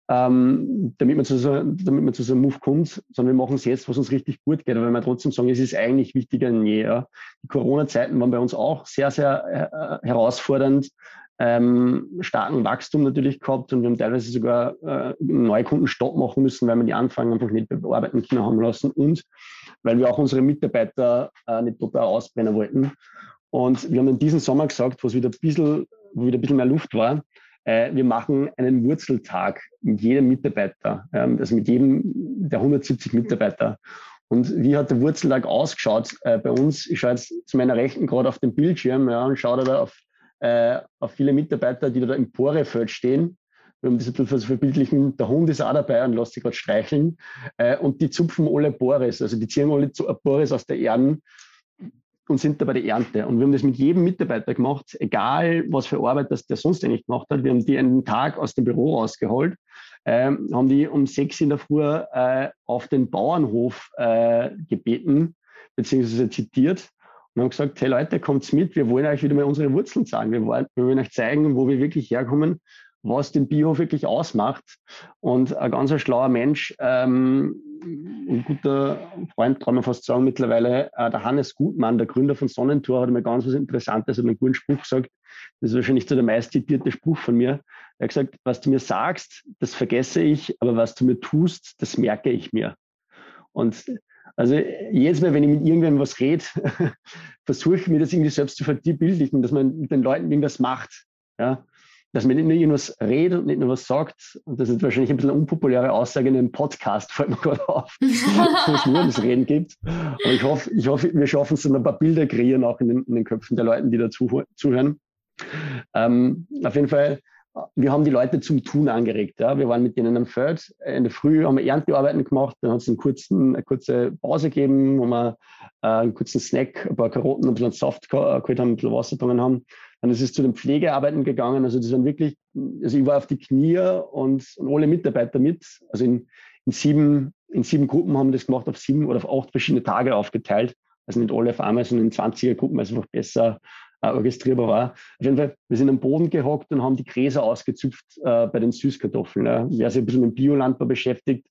ähm, damit, man zu so, damit man zu so einem Move kommt, sondern wir machen es jetzt, was uns richtig gut geht. Aber wenn wir trotzdem sagen, es ist eigentlich wichtiger denn je. Ja. Die Corona-Zeiten waren bei uns auch sehr, sehr äh, herausfordernd ähm, starken Wachstum natürlich gehabt und wir haben teilweise sogar äh, neue Kunden Stopp machen müssen, weil wir die Anfragen einfach nicht bearbeiten können haben lassen und weil wir auch unsere Mitarbeiter äh, nicht total ausbrennen wollten. Und wir haben in diesem Sommer gesagt, wo es wieder ein bisschen, wo wieder ein bisschen mehr Luft war, äh, wir machen einen Wurzeltag mit jedem Mitarbeiter, ähm, also mit jedem der 170 Mitarbeiter. Und wie hat der Wurzeltag ausgeschaut äh, bei uns? Ich schaue jetzt zu meiner Rechten gerade auf den Bildschirm ja, und schaue da auf äh, auf viele Mitarbeiter, die da im Porefeld stehen. Haben das ein bisschen verbildlichen, der Hund ist auch dabei und lässt sich gerade streicheln. Äh, und die zupfen alle Boris, also die ziehen alle Boris aus der Erden und sind da bei der Ernte. Und wir haben das mit jedem Mitarbeiter gemacht, egal was für Arbeit das der sonst eigentlich gemacht hat. Wir haben die einen Tag aus dem Büro rausgeholt, äh, haben die um sechs in der Früh äh, auf den Bauernhof äh, gebeten, beziehungsweise zitiert und haben gesagt, hey Leute, kommt's mit, wir wollen euch wieder mal unsere Wurzeln sagen. Wir wollen, wir wollen euch zeigen, wo wir wirklich herkommen. was den Biohof wirklich ausmacht. Und ein ganz schlauer Mensch, ähm, ein guter Freund, kann man fast sagen, mittlerweile, äh, der Hannes Gutmann, der Gründer von Sonnentor, hat mir ganz was Interessantes und einen guten Spruch gesagt. Das ist wahrscheinlich so der meist zitierte Spruch von mir. Er hat gesagt, was du mir sagst, das vergesse ich, aber was du mir tust, das merke ich mir. Und also jedes Mal, wenn ich mit irgendwem was rede, versuche ich mir das irgendwie selbst zu verbildlichen, dass man mit den Leuten irgendwas macht. Ja? Dass man nicht nur irgendwas redet und nicht nur was sagt. Und das ist wahrscheinlich ein bisschen eine unpopuläre Aussage in einem Podcast, fällt mir gerade auf, wo es nur das Reden gibt. Aber ich hoffe, ich hoffe, wir schaffen es, ein paar Bilder kreieren, auch in den, in den Köpfen der Leute, die da zuhören. Ähm, auf jeden Fall wir haben die Leute zum Tun angeregt. Ja. Wir waren mit denen am Feld. In der Früh haben wir Erntearbeiten gemacht. Dann hat es eine kurze Pause gegeben, wo wir äh, einen kurzen Snack, ein paar Karotten, ein bisschen Saft geholt haben, ein bisschen Wasser getrunken haben. Dann ist es zu den Pflegearbeiten gegangen. Also das waren wirklich, also ich war auf die Knie und, und alle Mitarbeiter mit. Also in, in, sieben, in sieben Gruppen haben wir das gemacht, auf sieben oder auf acht verschiedene Tage aufgeteilt. Also nicht alle auf einmal, sondern in 20er Gruppen, also einfach besser äh, orchestrierbar war. Auf jeden Fall, wir sind am Boden gehockt und haben die Gräser ausgezupft äh, bei den Süßkartoffeln. Ja. Wer sich ein bisschen mit Biolandbau beschäftigt,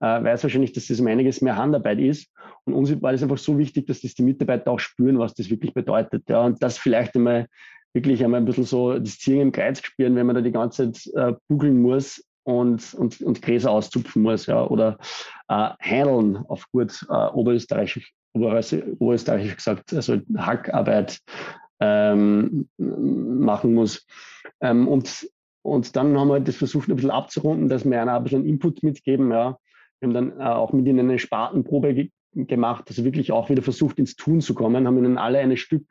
äh, weiß wahrscheinlich, dass das um einiges mehr Handarbeit ist. Und uns war das einfach so wichtig, dass das die Mitarbeiter auch spüren, was das wirklich bedeutet. Ja. Und das vielleicht einmal wirklich einmal ein bisschen so das Ziehen im Kreuz spüren, wenn man da die ganze Zeit äh, bugeln muss und, und, und Gräser auszupfen muss, ja, oder äh, handeln auf gut äh, oberösterreichisch, oberösterreichisch gesagt, also Hackarbeit, ähm, machen muss. Ähm, und, und dann haben wir das versucht, ein bisschen abzurunden, dass wir einer ein bisschen Input mitgeben. Ja. Wir haben dann äh, auch mit ihnen eine Spartenprobe ge gemacht, also wirklich auch wieder versucht, ins Tun zu kommen, haben ihnen alle eine Stück,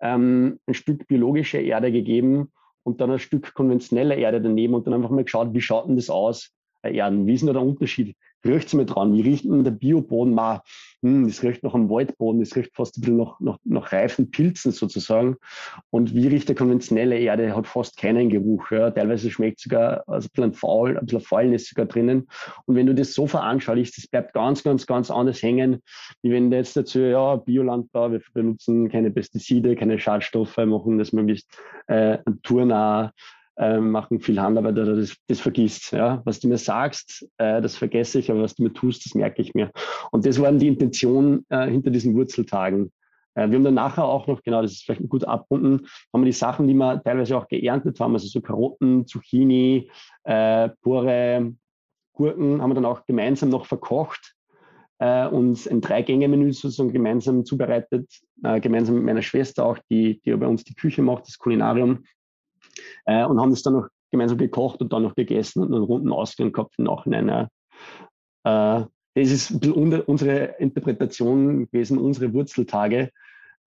ähm, ein Stück biologische Erde gegeben und dann ein Stück konventionelle Erde daneben und dann einfach mal geschaut, wie schaut denn das aus, äh, Erden, wie ist denn da der Unterschied? Riecht es mir dran? Wie riecht denn der Bioboden? Ma, hm, das riecht noch am Waldboden, das riecht fast ein bisschen nach, nach, nach reifen Pilzen sozusagen. Und wie riecht der konventionelle Erde? Hat fast keinen Geruch. Ja. Teilweise schmeckt sogar also ein bisschen faul, ein bisschen Fäulnis sogar drinnen. Und wenn du das so veranschaulichst, das bleibt ganz, ganz, ganz anders hängen, wie wenn du jetzt dazu, ja, Biolandbau, wir benutzen keine Pestizide, keine Schadstoffe, machen das möglichst äh, naturnah, äh, machen viel Handarbeit oder das, das vergisst. Ja? Was du mir sagst, äh, das vergesse ich, aber was du mir tust, das merke ich mir. Und das waren die Intention äh, hinter diesen Wurzeltagen. Äh, wir haben dann nachher auch noch, genau, das ist vielleicht gut abrunden, haben wir die Sachen, die wir teilweise auch geerntet haben, also so Karotten, Zucchini, äh, pure Gurken, haben wir dann auch gemeinsam noch verkocht äh, und ein Drei-Gänge-Menü sozusagen gemeinsam zubereitet, äh, gemeinsam mit meiner Schwester auch, die, die bei uns die Küche macht, das Kulinarium äh, und haben das dann noch gemeinsam gekocht und dann noch gegessen und einen runden Ausgang gehabt im Nachhinein. Äh, das ist unsere Interpretation gewesen, unsere Wurzeltage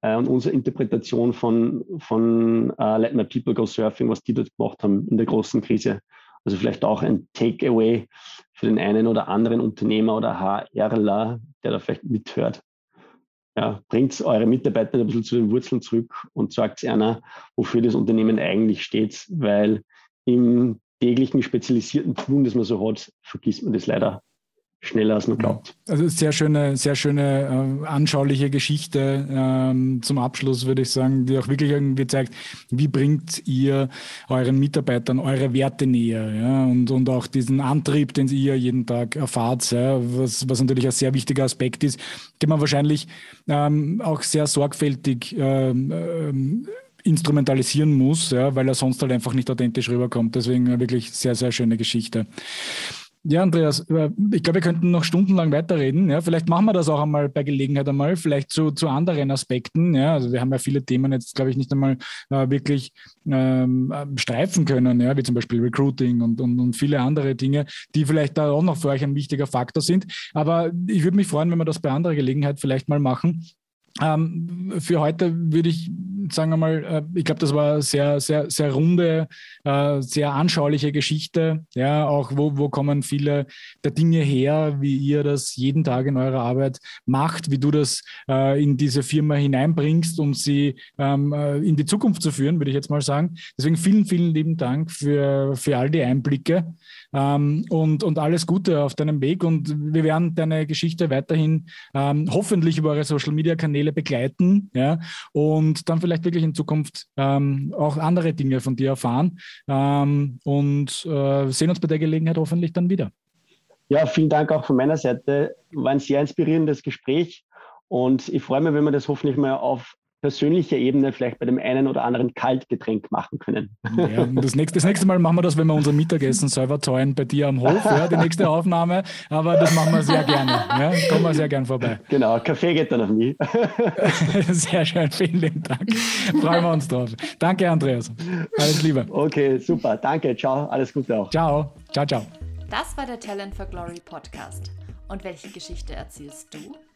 äh, und unsere Interpretation von, von uh, Let My People Go Surfing, was die dort gemacht haben in der großen Krise. Also vielleicht auch ein Takeaway für den einen oder anderen Unternehmer oder HRler, der da vielleicht mithört ja, bringt eure Mitarbeiter ein bisschen zu den Wurzeln zurück und sagt einer, wofür das Unternehmen eigentlich steht, weil im täglichen spezialisierten Tun, das man so hat, vergisst man das leider schneller als man glaubt. Also sehr schöne, sehr schöne äh, anschauliche Geschichte ähm, zum Abschluss, würde ich sagen, die auch wirklich irgendwie zeigt, wie bringt ihr euren Mitarbeitern eure Werte näher ja? und, und auch diesen Antrieb, den ihr jeden Tag erfahrt, ja? was, was natürlich ein sehr wichtiger Aspekt ist, den man wahrscheinlich ähm, auch sehr sorgfältig ähm, ähm, instrumentalisieren muss, ja, weil er sonst halt einfach nicht authentisch rüberkommt. Deswegen wirklich sehr, sehr schöne Geschichte. Ja, Andreas, äh, ich glaube, wir könnten noch stundenlang weiterreden. Ja, vielleicht machen wir das auch einmal bei Gelegenheit einmal, vielleicht zu, zu anderen Aspekten. Ja, also wir haben ja viele Themen jetzt, glaube ich, nicht einmal äh, wirklich ähm, streifen können, ja, wie zum Beispiel Recruiting und, und, und viele andere Dinge, die vielleicht da auch noch für euch ein wichtiger Faktor sind. Aber ich würde mich freuen, wenn wir das bei anderer Gelegenheit vielleicht mal machen. Ähm, für heute würde ich sagen wir mal, äh, ich glaube, das war sehr, sehr, sehr runde, äh, sehr anschauliche Geschichte. Ja, auch wo, wo kommen viele der Dinge her, wie ihr das jeden Tag in eurer Arbeit macht, wie du das äh, in diese Firma hineinbringst, um sie ähm, in die Zukunft zu führen, würde ich jetzt mal sagen. Deswegen vielen, vielen lieben Dank für, für all die Einblicke ähm, und, und alles Gute auf deinem Weg. Und wir werden deine Geschichte weiterhin ähm, hoffentlich über eure Social Media Kanäle begleiten ja, und dann vielleicht wirklich in Zukunft ähm, auch andere Dinge von dir erfahren ähm, und äh, sehen uns bei der Gelegenheit hoffentlich dann wieder. Ja, vielen Dank auch von meiner Seite. War ein sehr inspirierendes Gespräch und ich freue mich, wenn wir das hoffentlich mal auf persönlicher Ebene vielleicht bei dem einen oder anderen Kaltgetränk machen können. Ja, das, nächste, das nächste Mal machen wir das, wenn wir unser Mittagessen selber zahlen bei dir am Hof, ja, die nächste Aufnahme. Aber das machen wir sehr gerne. Ja, kommen wir sehr gerne vorbei. Genau, Kaffee geht dann auf mich. Sehr schön, vielen lieben Dank. Freuen wir uns drauf. Danke, Andreas. Alles Liebe. Okay, super. Danke, ciao. Alles Gute auch. Ciao. Ciao, ciao. Das war der Talent for Glory Podcast. Und welche Geschichte erzählst du?